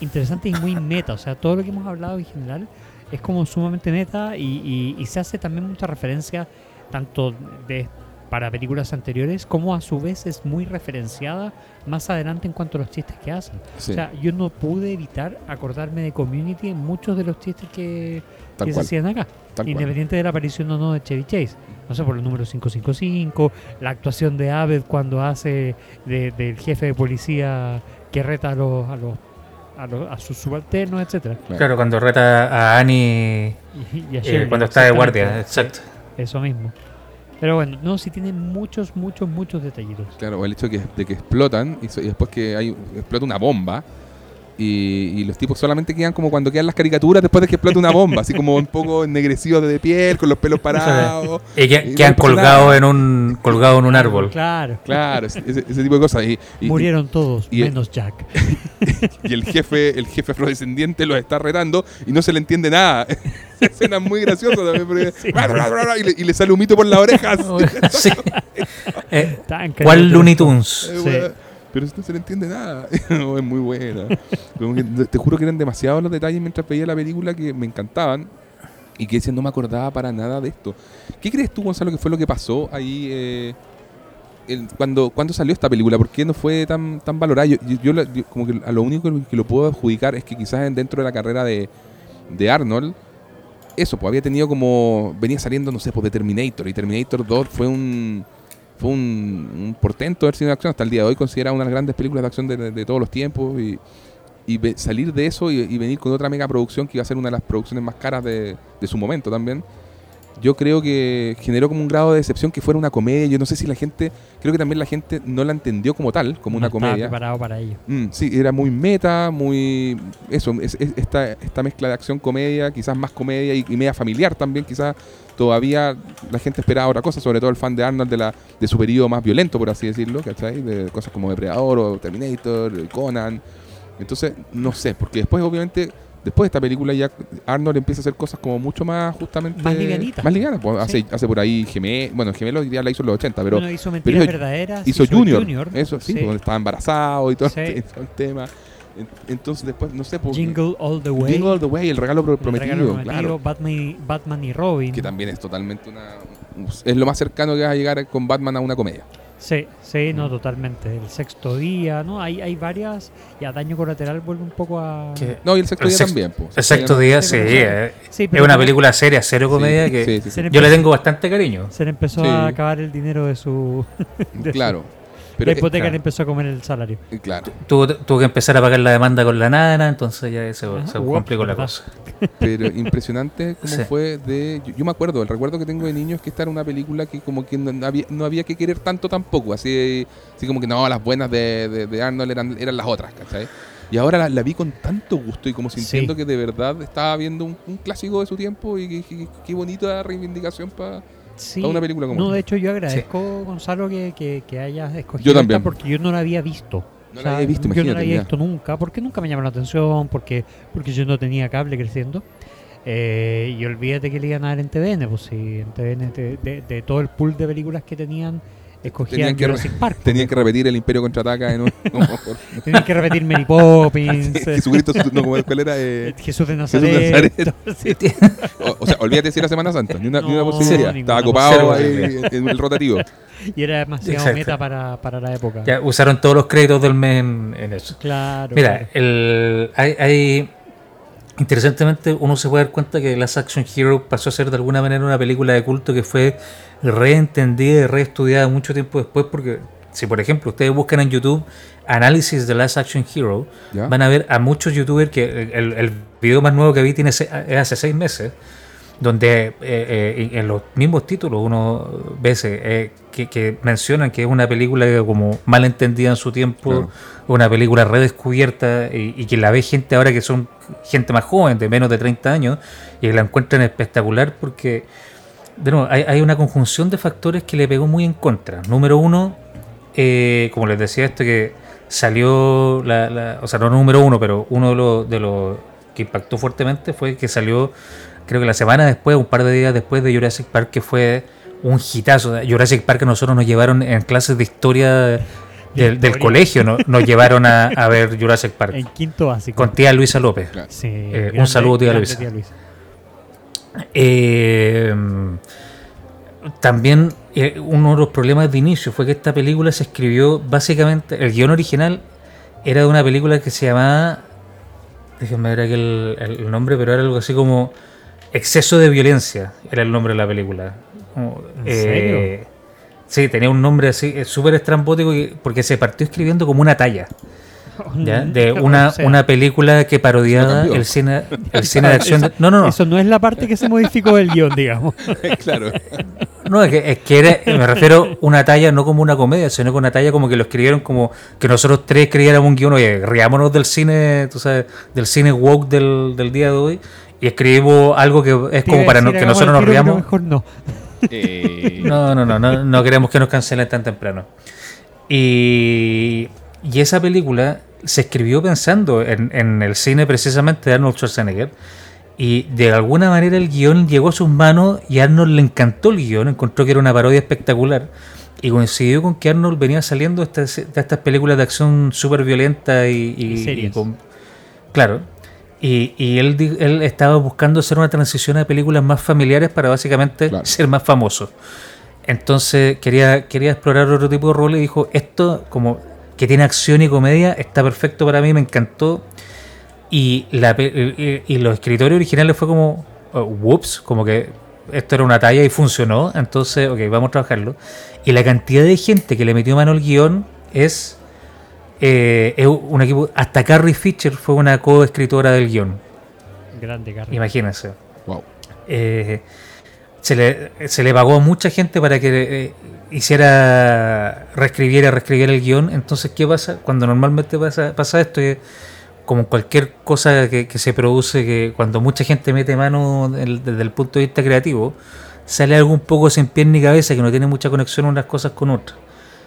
interesantes y muy meta, o sea, todo lo que hemos hablado en general es como sumamente meta y, y- y se hace también mucha referencia tanto de para películas anteriores como a su vez es muy referenciada más adelante en cuanto a los chistes que hacen. Sí, O sea, yo no pude evitar acordarme de Community en muchos de los chistes que, se hacían acá. Tal cual. Independiente de la aparición o no de Chevy Chase. No sé, por el número 555, la actuación de Abed cuando hace de- del jefe de policía que reta a los, a los, a, los- a sus subalternos, etcétera. Claro, cuando reta a Annie Y, y a eh, cuando está de guardia, exacto. Eso mismo. Pero bueno, no, sí tiene muchos, muchos, muchos detallitos. Claro, el hecho de que, de que explotan y, y después que hay explota una bomba y, y los tipos solamente quedan como cuando quedan las caricaturas después de que explota una bomba, así como un poco ennegrecidos de piel, con los pelos parados. Y que, Y que no han pasa colgado nada. en un colgado en un árbol. Claro. Claro, ese, tipo de cosas. Y, y- Murieron todos, y- menos Jack. y el jefe, el jefe afrodescendiente los está retando y no se le entiende nada. Esa escena es muy graciosa también porque Sí. y, le, y le sale humito por las orejas. Sí. Eh, ¿Cuál. Looney Tunes? Eh, Sí. Pero no se le entiende nada. Es muy buena. Te- juro que eran demasiados los detalles mientras veía la película que me encantaban y que no me acordaba para nada de esto. ¿Qué crees tú, Gonzalo, que fue lo que pasó ahí eh, cuando, cuando salió esta película? ¿Por qué no fue tan, tan valorada? Yo, como que a lo único que lo puedo adjudicar es que quizás en- dentro de la carrera de, de Arnold, eso, pues había tenido como. Venía saliendo, no sé, pues de Terminator. Y Terminator 2 fue un. Fue un, un portento del cine de acción. Hasta el día de hoy considerada una de las grandes películas de acción de, de todos los tiempos. Y, y salir de eso y, y venir con otra mega producción que iba a ser una de las producciones más caras de, de su momento también. Yo creo que generó como un grado de decepción que fuera una comedia. Yo no sé si la gente. Creo que también la gente no la entendió como tal, como una No estaba comedia. preparado para ello. Mm, sí, era muy meta, muy... Eso, es- es- esta, esta mezcla de acción-comedia, quizás más comedia y, y media familiar también, quizás todavía la gente esperaba otra cosa, sobre todo el fan de Arnold de, la, de su periodo más violento, por así decirlo, ¿cachai? De cosas como Depredador o Terminator, Conan. Entonces, no sé, porque después obviamente Después de esta película ya Arnold empieza a hacer cosas como mucho más justamente... Más livianitas. Más livianas. pues, Sí. hace, hace por ahí Gemelo, bueno, Gemelo ya la hizo en los 80, pero Bueno, hizo mentiras hizo- verdaderas. hizo Junior, eso sí, sí. donde estaba embarazado y todo, Sí. el, el tema. En- Entonces después, no sé, porque- Jingle All the Way. Jingle All the Way, el regalo pro- El prometido, regalo prometido, claro. Batman, y, Batman y Robin. Que también es totalmente una... Es lo más cercano que vas a llegar con Batman a una comedia. Sí, sí, Mm. no, totalmente. El sexto día, ¿no? Hay, hay varias. Y a daño colateral vuelve un poco a. No, y el sexto El día sexto- también. pues. El sexto día, sí, eh, Sí, es una película seria, cero comedia, Sí, que sí, sí, se sí. le yo le tengo bastante cariño. Se le empezó Sí. a acabar el dinero de su. de su- Claro. la Pero, hipoteca claro. le empezó a comer el salario. claro. Tuvo, tuvo que empezar a pagar la demanda con la nana, entonces ya se, Ajá, se complicó la cosa. Pero impresionante como Sí. fue de... Yo, yo me acuerdo, el recuerdo que tengo de niño es que esta era una película que como que no había, no había que querer tanto tampoco. Así, así como que no, las buenas de, de- de Arnold eran, eran las otras, ¿cachai? Y ahora la, la vi con tanto gusto y como sintiendo Sí. que de verdad estaba viendo un, un clásico de su tiempo y qué bonita reivindicación para Sí. una película como No, esta. de hecho, yo agradezco, Gonzalo, que, que, que hayas escogido Yo esta también. porque yo no la había visto. No O la había visto, Yo no la había visto nunca, porque nunca me llamó la atención, porque, porque yo no tenía cable creciendo. Eh, y olvídate que le iban a dar en TVN, pues sí, en TVN de, de- de todo el pool de películas que tenían, escogían Tenían que Jurassic Park. Tenían que repetir el Imperio Contraataca en un... Tenían que repetir Mary Poppins, eh, Jesucristo, no, como- ¿cuál era? Eh, Jesús de Jesús de Nazaret. Nazaret. Sí. o, o sea, olvídate decir la Semana Santa, ni una, ni una posibilidad. Estaba copado ahí en el rotativo. Y era demasiado Exacto. meta para, para la época. Ya usaron todos los créditos del mes en, en eso. Claro. Mira, claro. el, hay, hay- interesantemente uno se puede dar cuenta que Last Action Hero pasó a ser de alguna manera una película de culto que fue reentendida y reestudiada mucho tiempo después porque si por ejemplo ustedes buscan en YouTube análisis de Last Action Hero ¿Ya? van a ver a muchos youtubers que el, el video más nuevo que vi tiene se- es hace seis meses donde eh, eh, en los mismos títulos uno ve ese, eh, que, que mencionan que es una película como mal entendida en su tiempo, Claro. una película redescubierta y, y que la ve gente ahora que son gente más joven, de menos de 30 años, y la encuentran espectacular porque, de nuevo, hay, hay una conjunción de factores que le pegó muy en contra. Número uno, eh, como les decía esto, que salió, la, la- o sea, no número uno, pero uno de los, de los que impactó fuertemente fue que salió, creo que la semana después, un par de días después de Jurassic Park, que fue un hitazo. Jurassic Park a nosotros nos llevaron en clases de historia del, colegio, ¿no? nos llevaron a, a ver Jurassic Park En quinto básico. con tía Luisa López. Claro. Sí, Eh, un saludo, tía grande Luisa. Eh, también eh, uno de los problemas de inicio fue que esta película se escribió básicamente, el guion original era de una película que se llamaba, déjenme ver aquí el, el nombre, pero era algo así como Exceso de Violencia, era el nombre de la película. Como, ¿En serio? Sí, tenía un nombre así, eh, súper estrambótico, porque se partió escribiendo como una talla. ¿ya? De una, O sea, una película que parodiaba el cine, el cine de acción. de- no, no, no. Eso no es la parte que se modificó del guion, digamos. claro. No, es que, es que era, me refiero una talla no como una comedia, sino que una talla como que lo escribieron como que nosotros tres creyéramos un guion, oye, riámonos del cine, tú sabes, del cine woke del, del día de hoy y escribimos algo que es como para no- que nosotros nos riamos. Mejor no. Eh, No, no, no, no, no queremos que nos cancelen tan temprano. Y, y esa película se escribió pensando en, en el cine precisamente de Arnold Schwarzenegger. Y de alguna manera el guion llegó a sus manos y a Arnold le encantó el guion, encontró que era una parodia espectacular. Y coincidió con que Arnold venía saliendo de estas, de estas películas de acción súper violentas y, y- Y serias. y con- claro. Y, y él, él estaba buscando hacer una transición a películas más familiares para básicamente Claro. ser más famoso. Entonces quería, quería explorar otro tipo de rol y dijo, esto como que tiene acción y comedia está perfecto para mí, me encantó. Y, la, pe- y, y los escritores originales fue como, oh, whoops, como que esto era una talla y funcionó, entonces, ok, vamos a trabajarlo. Y la cantidad de gente que le metió mano al guion es, eh, es un equipo, hasta Carrie Fisher fue una coescritora del guion, Grande, Carlos. imagínense. wow. Eh, se, le, se le pagó a mucha gente para que eh, hiciera, reescribiera, reescribiera el guion. Entonces, ¿qué pasa? Cuando normalmente pasa, pasa esto, es como cualquier cosa que, se produce, que cuando mucha gente mete mano desde el punto de vista creativo, sale algo un poco sin pie ni cabeza, que no tiene mucha conexión unas cosas con otras.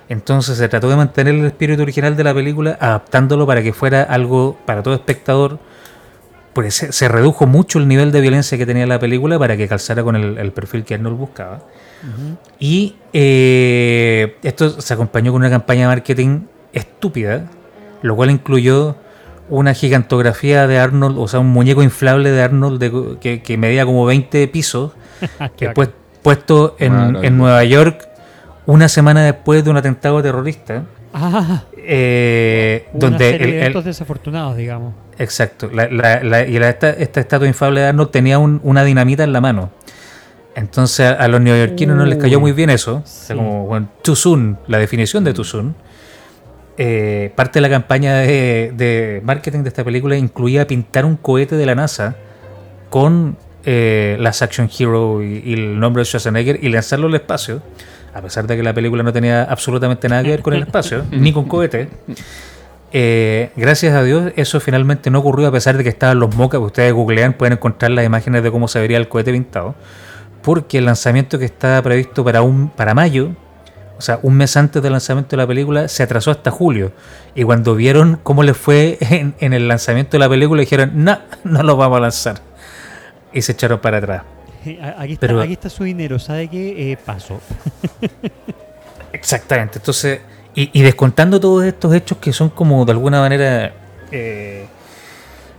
Entonces se trató de mantener el espíritu original de la película, adaptándolo para que fuera algo para todo espectador porque se, se redujo mucho el nivel de violencia que tenía la película para que calzara con el, el perfil que Arnold buscaba. Y eh, esto se acompañó con una campaña de marketing estúpida, lo cual incluyó una gigantografía de Arnold, o sea, un muñeco inflable de Arnold de- que, que medía como 20 pisos, que pues- puesto en, Bueno, en no. Nueva York una semana después de un atentado terrorista. Ah, eh, una donde serie el- de eventos desafortunados, digamos. Exacto. La- la- la- y la- esta, esta estatua inflable de Arnold tenía un- una dinamita en la mano. Entonces a, a los neoyorquinos no les cayó Uy, muy bien eso. O sea, como bueno, too soon, la definición de too soon. Eh, parte de la campaña de, de marketing de esta película incluía pintar un cohete de la NASA con eh, las Action Hero y, y el nombre de Schwarzenegger y lanzarlo al espacio. A pesar de que la película no tenía absolutamente nada que ver con el espacio, ni con cohetes. Eh, gracias a Dios, eso finalmente no ocurrió a pesar de que estaban los mocas. Ustedes googlean, pueden encontrar las imágenes de cómo se vería el cohete pintado. Porque el lanzamiento que estaba previsto para, un, para mayo, o sea, un mes antes del lanzamiento de la película, se atrasó hasta julio. Y cuando vieron cómo les fue en, en el lanzamiento de la película, dijeron, no, no lo vamos a lanzar. Y se echaron para atrás. Aquí está, Pero- aquí está su dinero, ¿sabe qué? Eh, paso. Exactamente. Entonces, y, y descontando todos estos hechos que son como de alguna manera eh,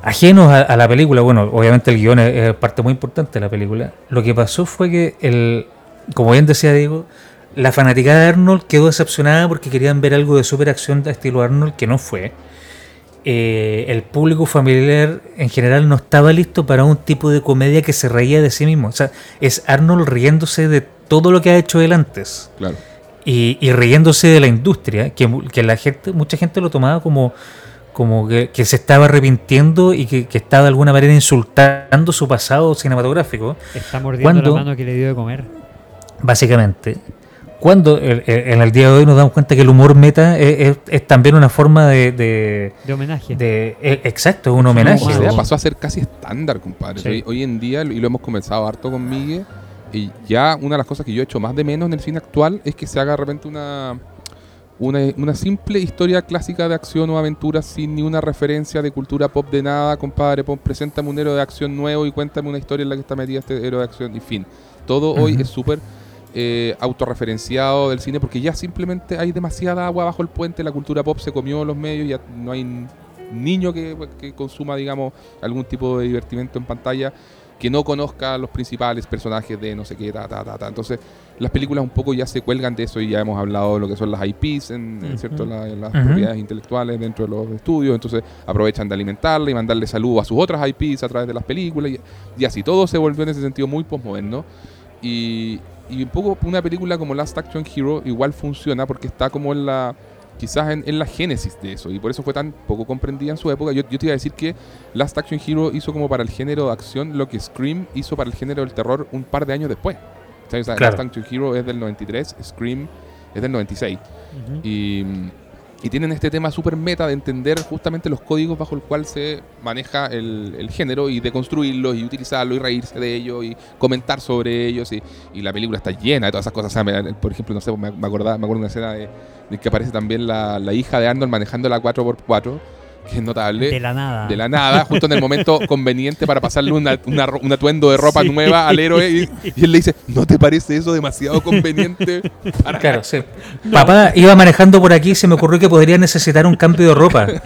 ajenos a, a la película, bueno, obviamente el guion es, es parte muy importante de la película. Lo que pasó fue que, el, como bien decía Diego, la fanaticada de Arnold quedó decepcionada porque querían ver algo de superacción de estilo Arnold que no fue. Eh, el público familiar en general no estaba listo para un tipo de comedia que se reía de sí mismo. O sea, es Arnold riéndose de todo lo que ha hecho él antes Claro. y, y riéndose de la industria, que, que la gente, mucha gente lo tomaba como, como que, que se estaba arrepintiendo y que, que estaba de alguna manera insultando su pasado cinematográfico, Está mordiendo ¿Cuándo? la mano que le dio de comer. básicamente. Cuando el- el- en el día de hoy nos damos cuenta que el humor meta es, es- es también una forma de... de- De homenaje. de- e- exacto, un No, homenaje. O Sí, sea, o- pasó a ser casi estándar, compadre. Sí. Hoy, hoy en día, y lo hemos conversado harto con Miguel, y ya una de las cosas que yo he hecho más de menos en el cine actual es que se haga de repente una, una, una simple historia clásica de acción o aventura sin ni una referencia de cultura pop de nada, compadre. Pon, preséntame un héroe de acción nuevo y cuéntame una historia en la que está metida este héroe de acción, y fin. Todo hoy es súper eh, autorreferenciado del cine porque ya simplemente hay demasiada agua bajo el puente, la cultura pop se comió los medios, ya no hay niño que, que consuma, digamos, algún tipo de divertimento en pantalla que no conozca a los principales personajes de no sé qué, ta, ta, ta, ta. Entonces, las películas un poco ya se cuelgan de eso y ya hemos hablado de lo que son las IPs, en, Ujú. cierto, La- las propiedades intelectuales dentro de los estudios. Entonces, aprovechan de alimentarla y mandarle salud a sus otras IPs a través de las películas. Y, y así, todo se volvió en ese sentido muy postmoderno. Y, y un poco una película como Last Action Hero igual funciona porque está como en la quizás en, en la génesis de eso y por eso fue tan poco comprendida en su época. Yo, yo te iba a decir que Last Action Hero hizo como para el género de acción lo que Scream hizo para el género del terror un par de años después. O sea, Claro. Last Action Hero es del 93, Scream es del 96. Ujú. Y, y tienen este tema súper meta de entender justamente los códigos bajo el cual se maneja el, el género y de construirlos y utilizarlos y reírse de ellos y comentar sobre ellos. Y, y la película está llena de todas esas cosas. O sea, me- por ejemplo, no sé, me, acordaba, me acuerdo de una escena de, de que aparece también la, la hija de Arnold manejando la 4x4, que es notable. De la nada. de la nada, justo en el momento conveniente para pasarle una- un atuendo de ropa Sí. nueva al héroe. Y, y él le dice, ¿no te parece eso demasiado conveniente? Para Claro, sí. Papá, iba manejando por aquí y se me ocurrió que podría necesitar un cambio de ropa.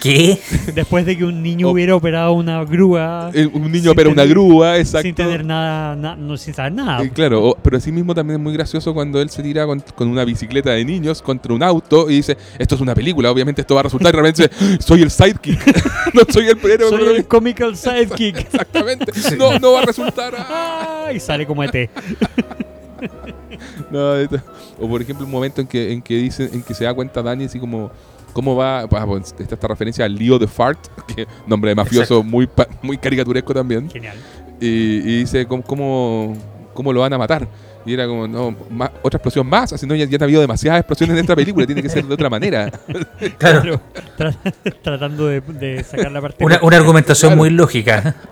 ¿Qué? Después de que un niño O- hubiera operado una grúa Eh, un niño opera una grúa, exacto. sin tener nada, na- no, sin saber nada. Eh, claro, o- pero así mismo también es muy gracioso cuando él se tira con, con una bicicleta de niños contra un auto y dice, esto es una película, obviamente esto va a resultar, de repente soy el sidekick, no soy el héroe Soy el protagonista". comical sidekick. Exactamente, no, no va a resultar. ah. Y sale como ET. No, esto- o por ejemplo, un momento en que, en que dice, en que se da cuenta Dani así como cómo va, ah, pues, está esta referencia al lío de Fart, que nombre de mafioso muy pa- muy caricaturesco también. Genial. y, y dice cómo, cómo, cómo lo van a matar. Y era como, no, ma- otra explosión más, así no, ya, ya han habido demasiadas explosiones en esta película, tiene que ser de otra manera. Claro. Tra- tratando de, de sacar la parte. Una, una argumentación Claro. muy lógica.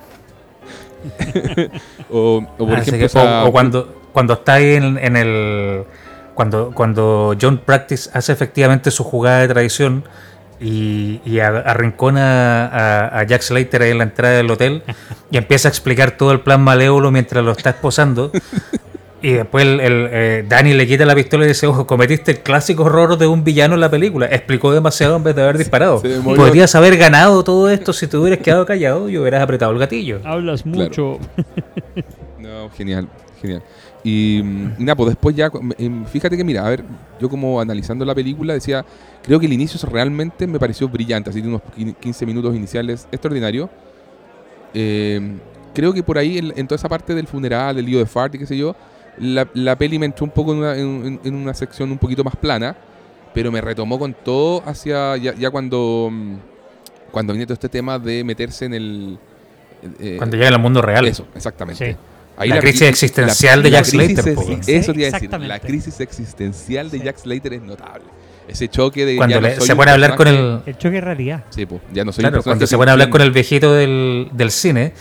O, o por Así ejemplo, que- esa- o, o cuando, cuando está ahí en, en el. Cuando, cuando John Practice hace efectivamente su jugada de traición y, arrincona a, a Jack Slater ahí en la entrada del hotel y empieza a explicar todo el plan malévolo mientras lo está esposando. Y después el, el, eh, Danny le quita la pistola y dice, ojo, cometiste el clásico horror de un villano en la película. Explicó demasiado en vez de haber disparado. Podrías haber ganado todo esto si te hubieras quedado callado y hubieras apretado el gatillo. Hablas mucho. No, genial, genial. Y, mm, y nada, pues después ya, em, fíjate que mira, a ver, yo como analizando la película decía, creo que el inicio realmente me pareció brillante, así de unos quin- 15 minutos iniciales extraordinario. Eh, creo que por ahí, en, en toda esa parte del funeral, del lío de Fart y qué sé yo, la, la peli me entró un poco en una, en- en- en una sección un poquito más plana, pero me retomó con todo hacia ya, ya cuando, mm, cuando viene todo este tema de meterse en el... eh, Cuando llega al mundo real. eso, exactamente. Sí. La crisis existencial de Jack Slater, po. Eso te iba a decir. La crisis existencial de Sí. Jack Slater es notable. Ese choque de. Cuando ya no le- soy se a hablar con el, El choque de realidad. Sí, pues, ya no soy Claro, cuando se pone a hablar con el viejito del, del cine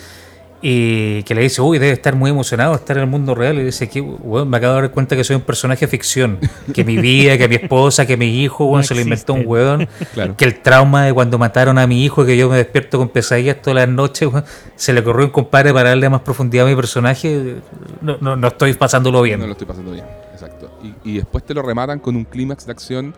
y que le dice, uy, debe estar muy emocionado estar en el mundo real. Y dice, que me acabo de dar cuenta que soy un personaje de ficción. Que mi vida, que mi esposa, que mi hijo, No se lo inventó un weón. Claro. Que el trauma de cuando mataron a mi hijo, que yo me despierto con pesadillas todas las noches, se le ocurrió a un compadre para darle más profundidad a mi personaje. No, no, no estoy pasándolo bien. No lo estoy pasando bien, exacto. Y, y después te lo rematan con un clímax de acción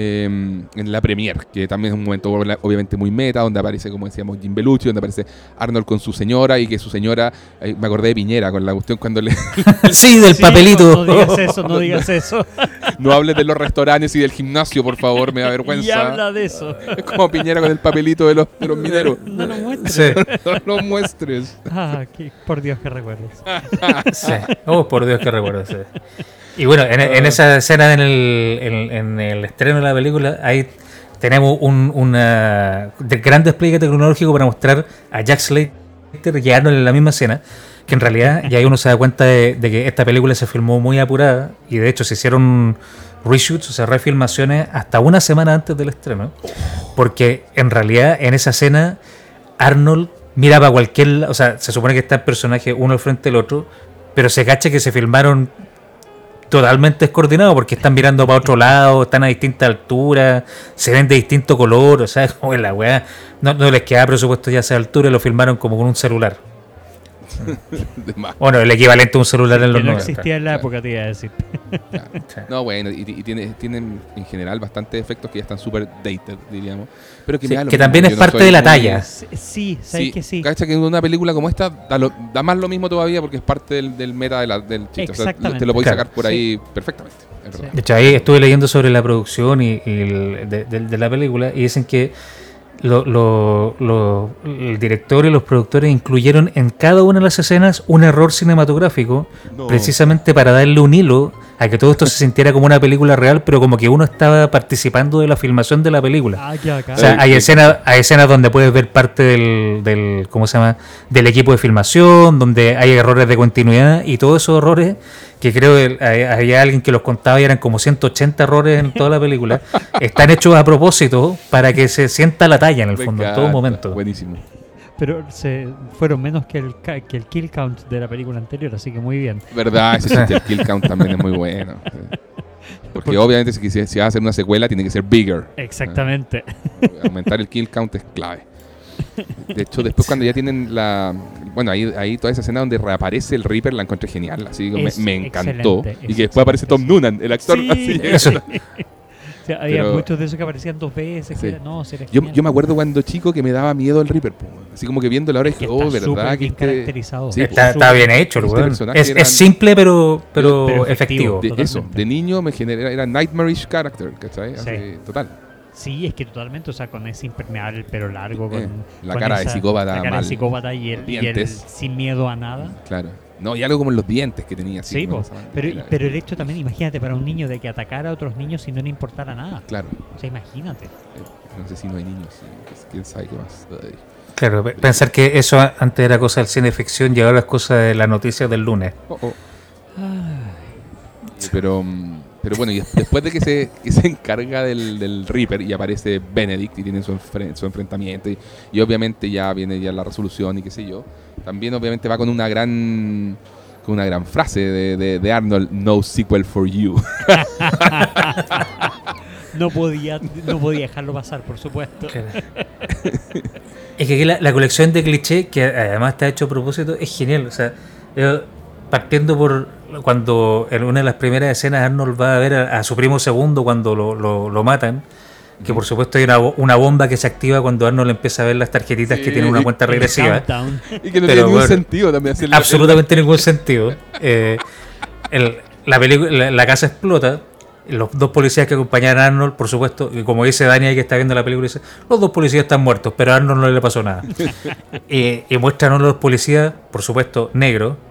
eh, en la premiere, que también es un momento obviamente muy meta, donde aparece, como decíamos, Jim Belushi, donde aparece Arnold con su señora y que su señora, eh, me acordé de Piñera con la cuestión cuando le sí, del Sí, papelito. No, no digas eso, no digas eso. no hables de los restaurantes y del gimnasio, por favor, me da vergüenza. y habla de eso. Es como Piñera con el papelito de los, de los mineros. No lo muestres. Sí, no lo muestres. Ah, qué- por Dios que recuerdes. sí. Oh, por Dios que recuerdo. sí. Y bueno, en, en esa escena en el, en, en el estreno de la película, ahí tenemos un una, de gran despliegue tecnológico para mostrar a Jack Slater llegándole en la misma escena. Que en realidad, ya uno se da cuenta de, de que esta película se filmó muy apurada y de hecho se hicieron reshoots, o sea, refilmaciones hasta una semana antes del estreno. Porque en realidad en esa escena Arnold mira para cualquier o sea, se supone que está el personaje uno al frente del otro, pero se cacha que se filmaron totalmente descoordinados porque están mirando para otro lado, están a distinta altura, se ven de distinto color, o sea, como la weá, no, no les queda presupuesto ya esa altura y lo filmaron como con un celular. De más. Bueno, el equivalente a un celular en los Que no 90. existía en la claro. época, te iba a decir. No, bueno, y, y tiene, tienen en general bastantes efectos que ya están súper dated, diríamos. Pero que, Sí, me da lo que mismo, también yo es no parte soy de la talla. Sí, Sí, sabes Sí, que sí. cacha que en una película como esta da, lo- da más lo mismo todavía porque es parte del, del meta de la- del chiste. O sea, te Exactamente. lo podéis Claro. sacar por ahí perfectamente. Sí. verdad. De hecho, ahí estuve leyendo sobre la producción y, y el- de, de- de la película y dicen que lo- lo- lo- el director y los productores incluyeron en cada una de las escenas un error cinematográfico No. precisamente para darle un hilo a que todo esto se sintiera como una película real, pero como que uno estaba participando de la filmación de la película. Ah, ya. O sea, Ay, hay escenas, hay escenas donde puedes ver parte del, del, ¿cómo se llama? Del equipo de filmación, donde hay errores de continuidad y todos esos errores, que creo que había alguien que los contaba y eran como 180 errores en toda la película, están hechos a propósito para que se sienta la talla en el fondo, en todo momento. Buenísimo. Pero se fueron menos que el, ca- que el kill count de la película anterior, así que muy bien. Verdad, ese kill count también es muy bueno. Porque Porque- obviamente si, si, si vas a hacer una secuela tiene que ser bigger. Exactamente. Aumentar el kill count es clave. De hecho, después cuando ya tienen la... Bueno, ahí, ahí toda esa escena donde reaparece el Reaper la encontré genial. Así que me, Es me encantó. Y es que después aparece Tom Noonan, el actor. Sí, así. Eso. O sea, había Pero- muchos de esos que aparecían dos veces. Sí. Que era- no, Yo, yo me acuerdo cuando chico que me daba miedo el Reaper. po. Así como que viendo la hora dije, que oh, ¿verdad? Que este- caracterizado. Sí, Está, bien hecho, el Este es, era- es simple, pero, pero, Pero efectivo. efectivo. de, eso, de niño me genera, era nightmarish character, ¿cachai? Así, Sí. total. Sí, es que totalmente, o sea, con ese impermeable, el pelo largo, con Eh, la con cara de esa- psicópata la cara mal. de psicópata y el, y el Dientes. sin miedo a nada. Claro. No, y algo como en los dientes que tenía. Así, Sí, esa- pero, pero el hecho también, imagínate, para un niño de que atacara a otros niños y no le importara nada. Claro. O sea, imagínate. Eh, No sé si no hay niños. pues, ¿Quién sabe qué más? Ay. Claro, pe- pensar que eso antes era cosa del cine ficción y ahora es cosa de las noticias del lunes. Oh, oh. Eh, Pero, mm, pero bueno, y des- después de que se, que se encarga del, del Reaper y aparece Benedict y tienen su, enfre- su enfrentamiento y, y obviamente ya viene ya la resolución y qué sé yo, también obviamente va con una gran con una gran frase de, de- de Arnold, no sequel for you. No podía, no podía dejarlo pasar, por supuesto. Claro. es que aquí la, la colección de clichés, que además está hecho a propósito, es genial. O sea, yo, partiendo por cuando en una de las primeras escenas Arnold va a ver a, a su primo segundo cuando lo, lo- lo matan, que por supuesto hay una, bo- una bomba que se activa cuando Arnold empieza a ver las tarjetitas Sí. que tienen una cuenta regresiva. Y que no Pero tiene ningún bueno, sentido también hacerlo. absolutamente ningún sentido. Eh, el- la, pelicu- la, la casa explota. Los dos policías que acompañan a Arnold, por supuesto, y como dice Dani ahí que está viendo la película, dice, los dos policías están muertos, pero a Arnold no le pasó nada. y, y muestran a los policías, por supuesto, negro, en-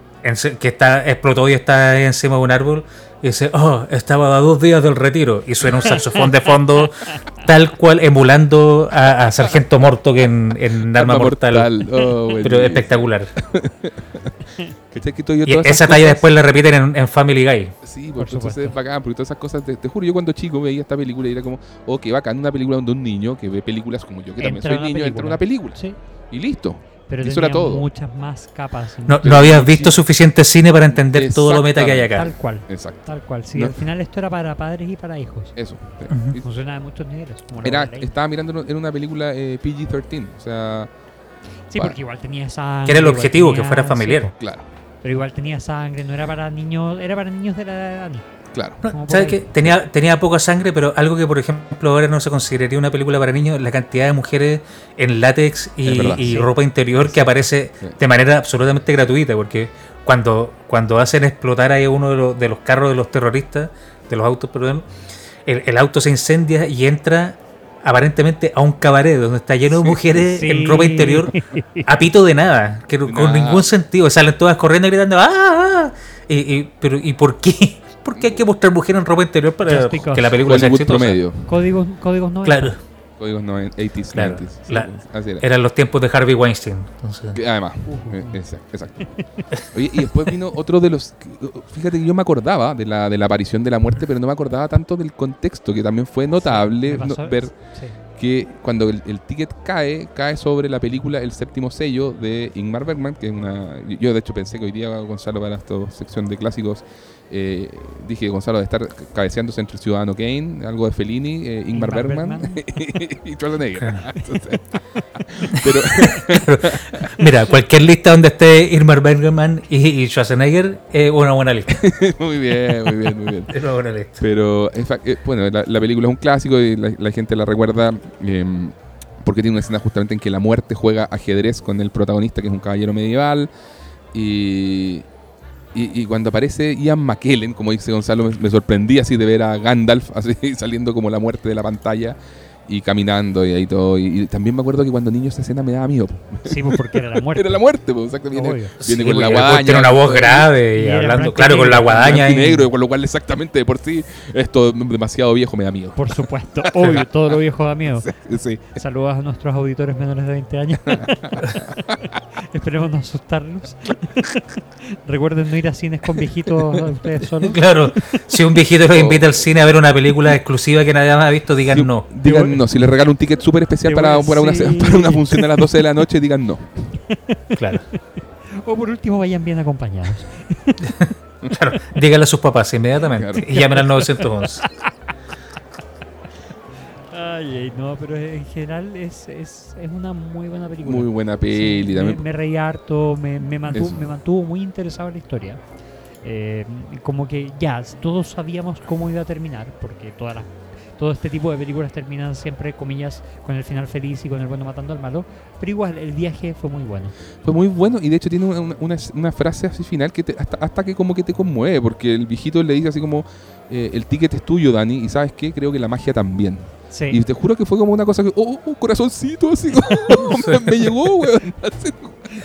que está explotó y está encima de un árbol, y dice, oh, estaba a dos días del retiro, y suena un saxofón de fondo, tal cual emulando a, a Sargento Morto que en, en Arma, Mortal. Oh, Pero espectacular. Y esa talla cosas- después la repiten en, en Family Guy. Sí, Por porque entonces es bacán, porque todas esas cosas, te, te juro, yo cuando chico veía esta película y era como, oh, qué bacán, una película donde un niño que ve películas como yo, que también soy niño, entra en una película. Sí, Y listo. Pero eso tenía era todo. muchas más capas. No, no habías visto suficiente cine para entender todo lo meta que hay acá. Tal cual, Exacto. tal cual. Sí, No. al final esto era para padres y para hijos. Eso. Ujú. Y- Funciona de muchos niveles. como Era, estaba mirando en una película eh, PG-13, o sea, Sí, pa- porque igual tenía sangre. Que era el objetivo, que tenía- fuera sí, familiar. po, claro, pero igual tenía sangre, no era para niños, era para niños de la edad de Dani. Claro. ¿Sabes qué? Tenía, tenía poca sangre, pero algo que, por ejemplo, ahora no se consideraría una película para niños, la cantidad de mujeres en látex y, Es verdad. y Sí. ropa interior que aparece Sí. de manera absolutamente gratuita, porque cuando, cuando hacen explotar ahí uno de los, de los carros de los terroristas, de los autos, perdón, el, el auto se incendia y entra aparentemente a un cabaret donde está lleno de mujeres Sí. en ropa interior a pito de nada, que con Nada. ningún sentido, salen todas corriendo gritando ¡Ah! ah", Y, y- pero, ¿Y por qué? ¿Por qué hay que mostrar mujeres en ropa interior para que la película sea exitosa? promedio. Códigos, códigos no Claro, Códigos 90, 80s, Claro. 90s. sí, La- así era. eran los tiempos de Harvey Weinstein. entonces. Que Además, eh, exacto, exacto. Oye, y después vino otro de los. Fíjate que yo me acordaba de la, de la aparición de la muerte, pero no me acordaba tanto del contexto, que también fue notable Me no- ver sí. que cuando el, el ticket cae, cae sobre la película El séptimo sello de Ingmar Bergman, que es una. Yo, de hecho, pensé que hoy día Gonzalo, para esta sección de clásicos, eh, dije Gonzalo de estar cabeceándose entre Ciudadano Kane, algo de Fellini, eh, Ingmar, Ingmar Bergman, Bergman. y Schwarzenegger. Entonces, pero. Mira, cualquier lista donde esté Irmar Bergman y, y Schwarzenegger es una buena lista. muy bien, muy bien, muy bien. Es una buena lista. Pero, eh, bueno, la, la película es un clásico y la, la gente la recuerda eh, porque tiene una escena justamente en que la muerte juega ajedrez con el protagonista, que es un caballero medieval. Y, y, y cuando aparece Ian McKellen, como dice Gonzalo, me, sorprendí así de ver a Gandalf así saliendo como la muerte de la pantalla y caminando y ahí todo. Y, y también me acuerdo que cuando niño esa escena me daba miedo. Sí, pues porque era la muerte. Era la muerte, pues, exacto. Viene, Obvio. viene Sí, con la guadaña. Tiene una voz grave y, hablando, blanco y claro, con la guadaña. y y- negro, con lo cual exactamente de por sí esto demasiado viejo me da miedo. Por supuesto, obvio, todo lo viejo da miedo. Sí. Saludos a nuestros auditores menores de 20 años. Esperemos no asustarlos. Recuerden no ir a cines con viejitos ustedes solos. Claro, si un viejito los invita al cine a ver una película exclusiva que nadie más ha visto, digan Sí, no. Digan no, si les regalo un ticket súper especial para, una, sí. para una función a las 12 de la noche, digan no. Claro, O por último, vayan bien acompañados. claro. Díganle a sus papás inmediatamente Claro. y llamen al 911. Ay, ay, no, pero en general es, es, es una muy buena película. Muy buena Sí, peli. me, también. me reí harto, me, me, mantuvo, me mantuvo muy interesado en la historia. Eh, como que ya, todos sabíamos cómo iba a terminar, porque todas las, todo este tipo de películas terminan siempre, comillas, con el final feliz y con el bueno matando al malo. Pero igual, el viaje fue muy bueno. Fue muy bueno y de hecho tiene una, una- una frase así final que te- hasta, hasta que como que te conmueve, porque el viejito le dice así como, eh, el ticket es tuyo, Dani, y ¿sabes qué? Creo que la magia también. Sí. Y te juro que fue como una cosa que, oh, oh, corazoncito, así como, me, me llegó, weón.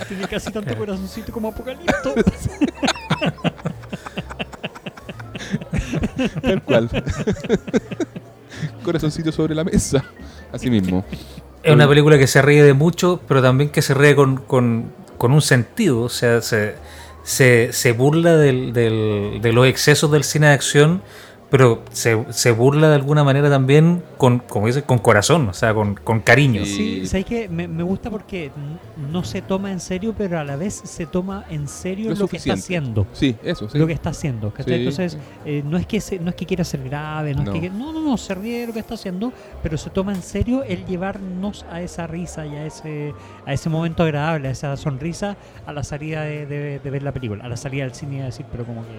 Tenía casi tanto corazoncito como Apocalipto. tal cual. Corazoncito sobre la mesa. Así mismo. Es una película que se ríe de mucho, pero también que se ríe con, con- con un sentido. O sea, se, se, se burla del- del- de los excesos del cine de acción, pero se, se burla de alguna manera también con, como dices, con corazón, o sea, con, con cariño. Sí. Sí, ¿sabes qué? Me, me gusta porque no se toma en serio, pero a la vez se toma en serio Lo lo, que está haciendo. Sí, eso, sí. Lo que está haciendo. ¿cachai? Sí. Entonces, eh, no, es que se- no es que quiera ser grave, no, No. es que no, no, no, se ríe de lo que está haciendo, pero se toma en serio el llevarnos a esa risa y a ese, a ese momento agradable, a esa sonrisa a la salida de, de- de ver la película, a la salida del cine, iba a decir, pero como que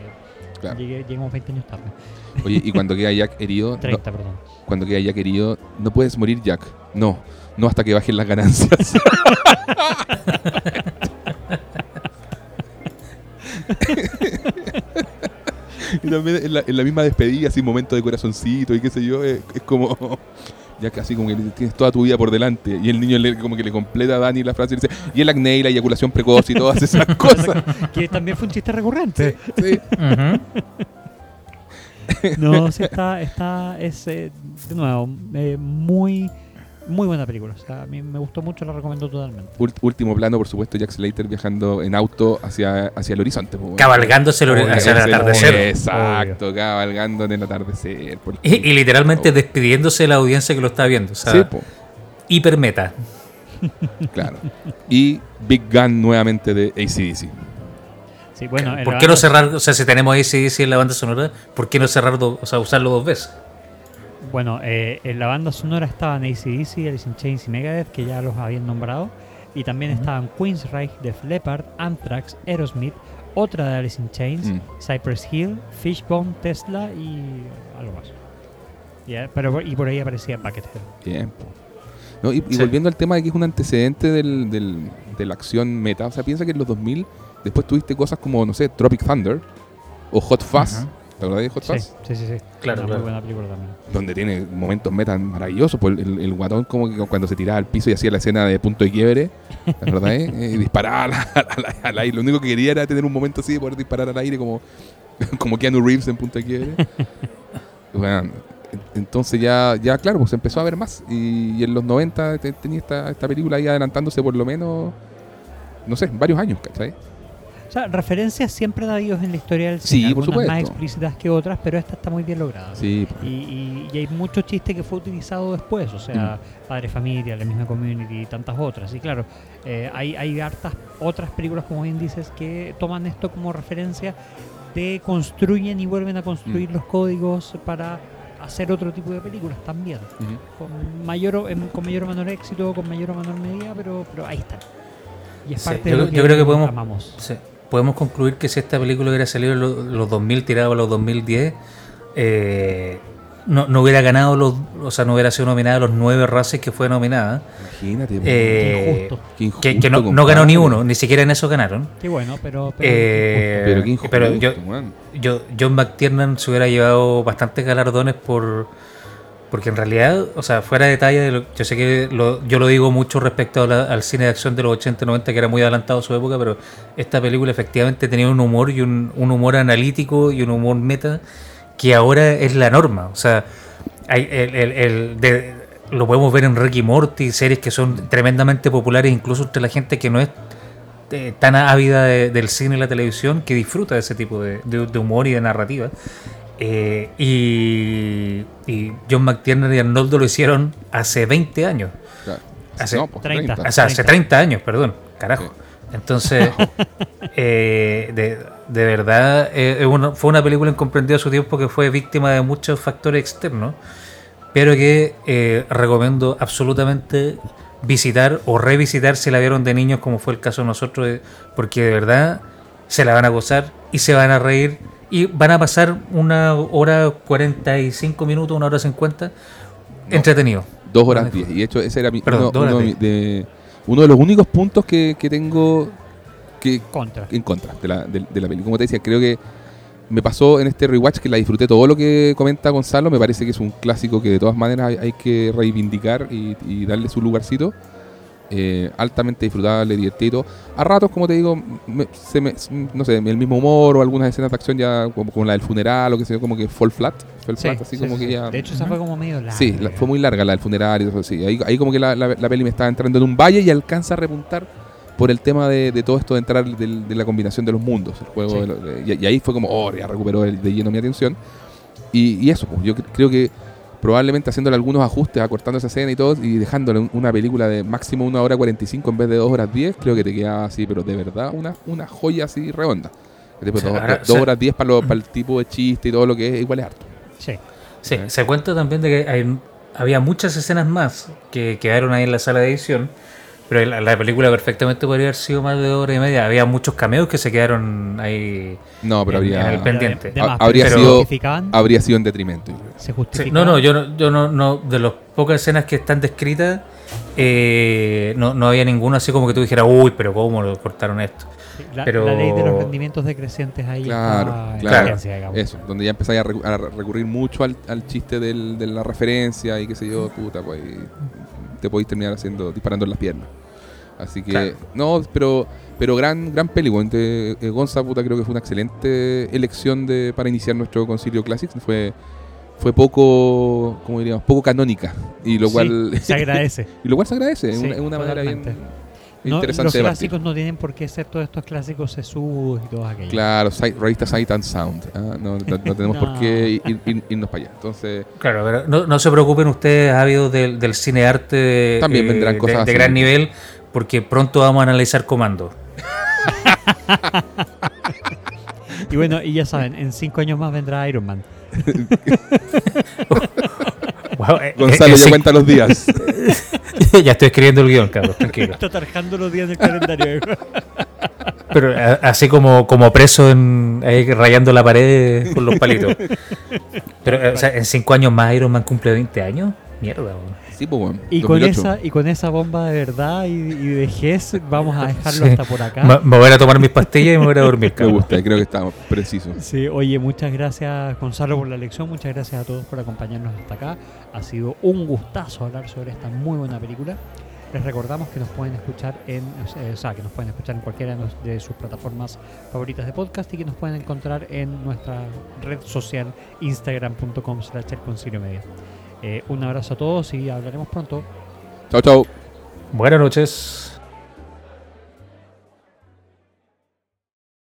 Claro. llegué- llegamos 20 años tarde. Oye, y cuando queda Jack herido, no- 30, perdón. cuando queda Jack herido, no puedes morir Jack. No, no hasta que bajen las ganancias. y también en la, en la misma despedida, así momento de corazoncito y qué sé yo, es, es como ya casi como que tienes toda tu vida por delante. Y el niño le, como que le completa a Dani la frase y dice, y el acné y la eyaculación precoz y todas esas cosas. que también fue un chiste recurrente. Sí. No, sí está, está, es, eh, de nuevo, eh, muy, muy buena película. O sea, a mí me gustó mucho, la recomiendo totalmente. Ult- último plano, por supuesto, Jack Slater viajando en auto hacia, hacia el horizonte. pues. Cabalgándose el- Obvio, hacia el atardecer. Exacto, cabalgando en el atardecer. Y, y literalmente Oh. despidiéndose de la audiencia que lo está viendo. O sea, Sí, hipermeta. claro. Y Big Gun nuevamente de ACDC. Sí, bueno, en ¿Por qué no cerrar? O sea, si tenemos ACDC en la banda sonora, ¿por qué no cerrar, do- o sea, usarlo dos veces? Bueno, eh, en la banda sonora estaban ACDC, Alice in Chains y Megadeth, que ya los habían nombrado. Y también estaban Queensryche, Def Leppard, Anthrax, Aerosmith, otra de Alice in Chains, Mm. Cypress Hill, Fishbone, Tesla y algo más. Pero y por ahí aparecía Buckethead. Bien. No, y, y Sí. volviendo al tema de que es un antecedente del, del- de la acción meta, o sea, piensa que en los 2000 después tuviste cosas como, no sé, Tropic Thunder o Hot Fuzz. ¿Te acordás de Hot Sí, Fuzz? sí, sí, sí. Claro, Una claro. muy buena película también. Donde tiene momentos meta maravillosos. Pues el, el guatón como que cuando se tiraba al piso y hacía la escena de punto de quiebre, ¿te acordás? eh? Eh, y disparaba al, al- al aire. Lo único que quería era tener un momento así de poder disparar al aire como, como Keanu Reeves en punto de quiebre. Bueno, entonces ya, ya claro, pues se empezó a ver más. Y, y en los 90 te- tenía esta, esta película ahí adelantándose por lo menos, no sé, varios años, ¿cachai? O sea, referencias siempre ha habido en la historia del Sí, cine. por algunas más supuesto. explícitas que otras, pero esta está muy bien lograda. Sí, Y, y- y hay mucho chiste que fue utilizado después, o sea, Mm. Padre Familia, la misma Community y tantas otras. Y claro, eh, hay, hay hartas otras películas, como bien dices, que toman esto como referencia, de construyen y vuelven a construir Mm. los códigos para hacer otro tipo de películas también. Con mayor, o- con mayor o menor éxito, con mayor o menor medida, pero, pero ahí están. Y es Sí, parte yo- de lo que, yo creo que podemos- amamos. Sí. Podemos concluir que si esta película hubiera salido en lo- los 2000, tirado a los 2010, eh, no, no hubiera ganado los, o sea, no hubiera sido nominada a los nueve races que fue nominada. Imagínate. Eh, Qué injusto. qué injusto, que, que no, ganó ni uno, ni siquiera en eso ganaron. Qué bueno, pero... pero Eh, Pero qué injusto, pero yo, John McTiernan se hubiera llevado bastantes galardones por porque en realidad, o sea, fuera de talla, de lo- yo sé que lo- yo lo digo mucho respecto al cine de acción de los 80-90 que era muy adelantado a su época, pero esta película efectivamente tenía un humor y un, humor analítico y un humor meta que ahora es la norma. O sea, hay el, de- lo podemos ver en Ricky Morty, series que son tremendamente populares incluso entre la gente que no es eh, tan ávida de- del cine y la televisión que disfruta de ese tipo de humor y de narrativa. Eh, y, y John McTiernan y Arnoldo lo hicieron hace 20 años. Claro. Hace No, pues, 30. 30. O sea, hace 30 años, perdón. Carajo. Sí. Entonces, eh, de, de verdad, eh, una- fue una película incomprendida a su tiempo que fue víctima de muchos factores externos, pero que eh, recomiendo absolutamente visitar o revisitar si la vieron de niños, como fue el caso de nosotros, eh, porque de verdad se la van a gozar y se van a reír y van a pasar una hora 45 minutos, una hora 50 entretenido. Dos horas Van a diez. Y de hecho, ese era mi- Perdón, uno, dos horas uno de, uno de los únicos puntos que, que tengo que, Contra. en contra de la, de, de la película. Como te decía, creo que me pasó en este rewatch que la disfruté todo lo que comenta Gonzalo. Me parece que es un clásico que de todas maneras hay, hay que reivindicar y, y darle su lugarcito. Eh, altamente disfrutable, divertido. A ratos, como te digo, me- se me- no sé, el mismo humor o algunas escenas de acción ya como, como la del funeral o que sé como que fall flat. Fall Sí, flat, así sí, como sí, que ya... De hecho, esa fue como medio larga. Sí, la- fue muy larga la del funeral y todo eso, sí. Ahí, ahí como que la, la- la peli me estaba entrando en un valle y alcanza a repuntar por el tema de, de todo esto de entrar de, la combinación de los mundos, el juego. De y, y ahí fue como, oh, ya recuperó el- de lleno mi atención. y, y eso, pues, yo cre- creo que probablemente haciéndole algunos ajustes, acortando esa escena y todo, y dejándole un- una película de máximo una hora 45 en vez de dos horas 10, creo que te queda así, pero de verdad una, una joya así redonda. Después dos, ahora, dos o sea- horas 10 para, el tipo de chiste y todo lo que es, igual es harto. Sí. Sí, ¿Eh? se cuenta también de que hay- había muchas escenas más que quedaron ahí en la sala de edición, pero la, la película perfectamente podría haber sido más de hora y media. Había muchos cameos que se quedaron ahí. No, pero En- habría, en el pendiente. De más, Ha- habría pero sido- habría sido en detrimento. no, no, yo no, yo no, no de las pocas escenas que están descritas, eh, no, no había ninguno así como que tú dijeras, uy, pero ¿cómo lo cortaron esto? La, pero- la ley de los rendimientos decrecientes ahí Claro, claro. Eso, donde ya empezáis a, recu- a recurrir mucho al, al chiste del- de la referencia y qué sé yo, puta, pues y te podéis terminar haciendo, disparando en las piernas. Así que, Claro. no, pero pero gran gran peli, eh, Gonza, puta, creo que fue una excelente elección de, para iniciar nuestro Concilio Classics. Fue fue poco, como diríamos, poco canónica. Y lo Sí, cual se agradece. y lo cual se agradece, Sí, una, es una manera bien. No, interesante los de clásicos no tienen por qué ser todos estos clásicos sesudos y todos aquellos. Claro, si- revista Sight and Sound. ¿ah? No, no- no tenemos por qué ir- ir- irnos para allá. Entonces, Claro, pero no, no se preocupen ustedes, ávidos del, del cine arte También eh, vendrán de- cosas de, así. gran nivel, porque pronto vamos a analizar Comando. Y bueno, y ya saben, en cinco años más vendrá Iron Man. Wow, eh, Gonzalo eh, ya sí, cuenta los días. ya estoy escribiendo el guion, cabrón, tranquilo. Está tarjando los días del calendario. Pero a- así como, como preso en, ahí rayando la pared con los palitos. Pero eh, o sea, en cinco años más Iron Man cumple 20 años. Mierda, weón. Sí, pues, bueno, Y con, 2008. esa, y con esa bomba de verdad y, y de Gess, vamos a dejarlo Sí. hasta por acá. Me, me voy a tomar mis pastillas y me voy a ir a dormir, Me gusta, creo que está preciso. Sí, oye, muchas gracias Gonzalo por la lección, muchas gracias a todos por acompañarnos hasta acá. Ha sido un gustazo hablar sobre esta muy buena película. Les recordamos que nos pueden escuchar en, eh, o sea, que nos pueden escuchar en cualquiera de, nos- de sus plataformas favoritas de podcast y que nos pueden encontrar en nuestra red social instagram.com slash el concilio media. Eh, un abrazo a todos y hablaremos pronto. Chao, chao. Buenas noches.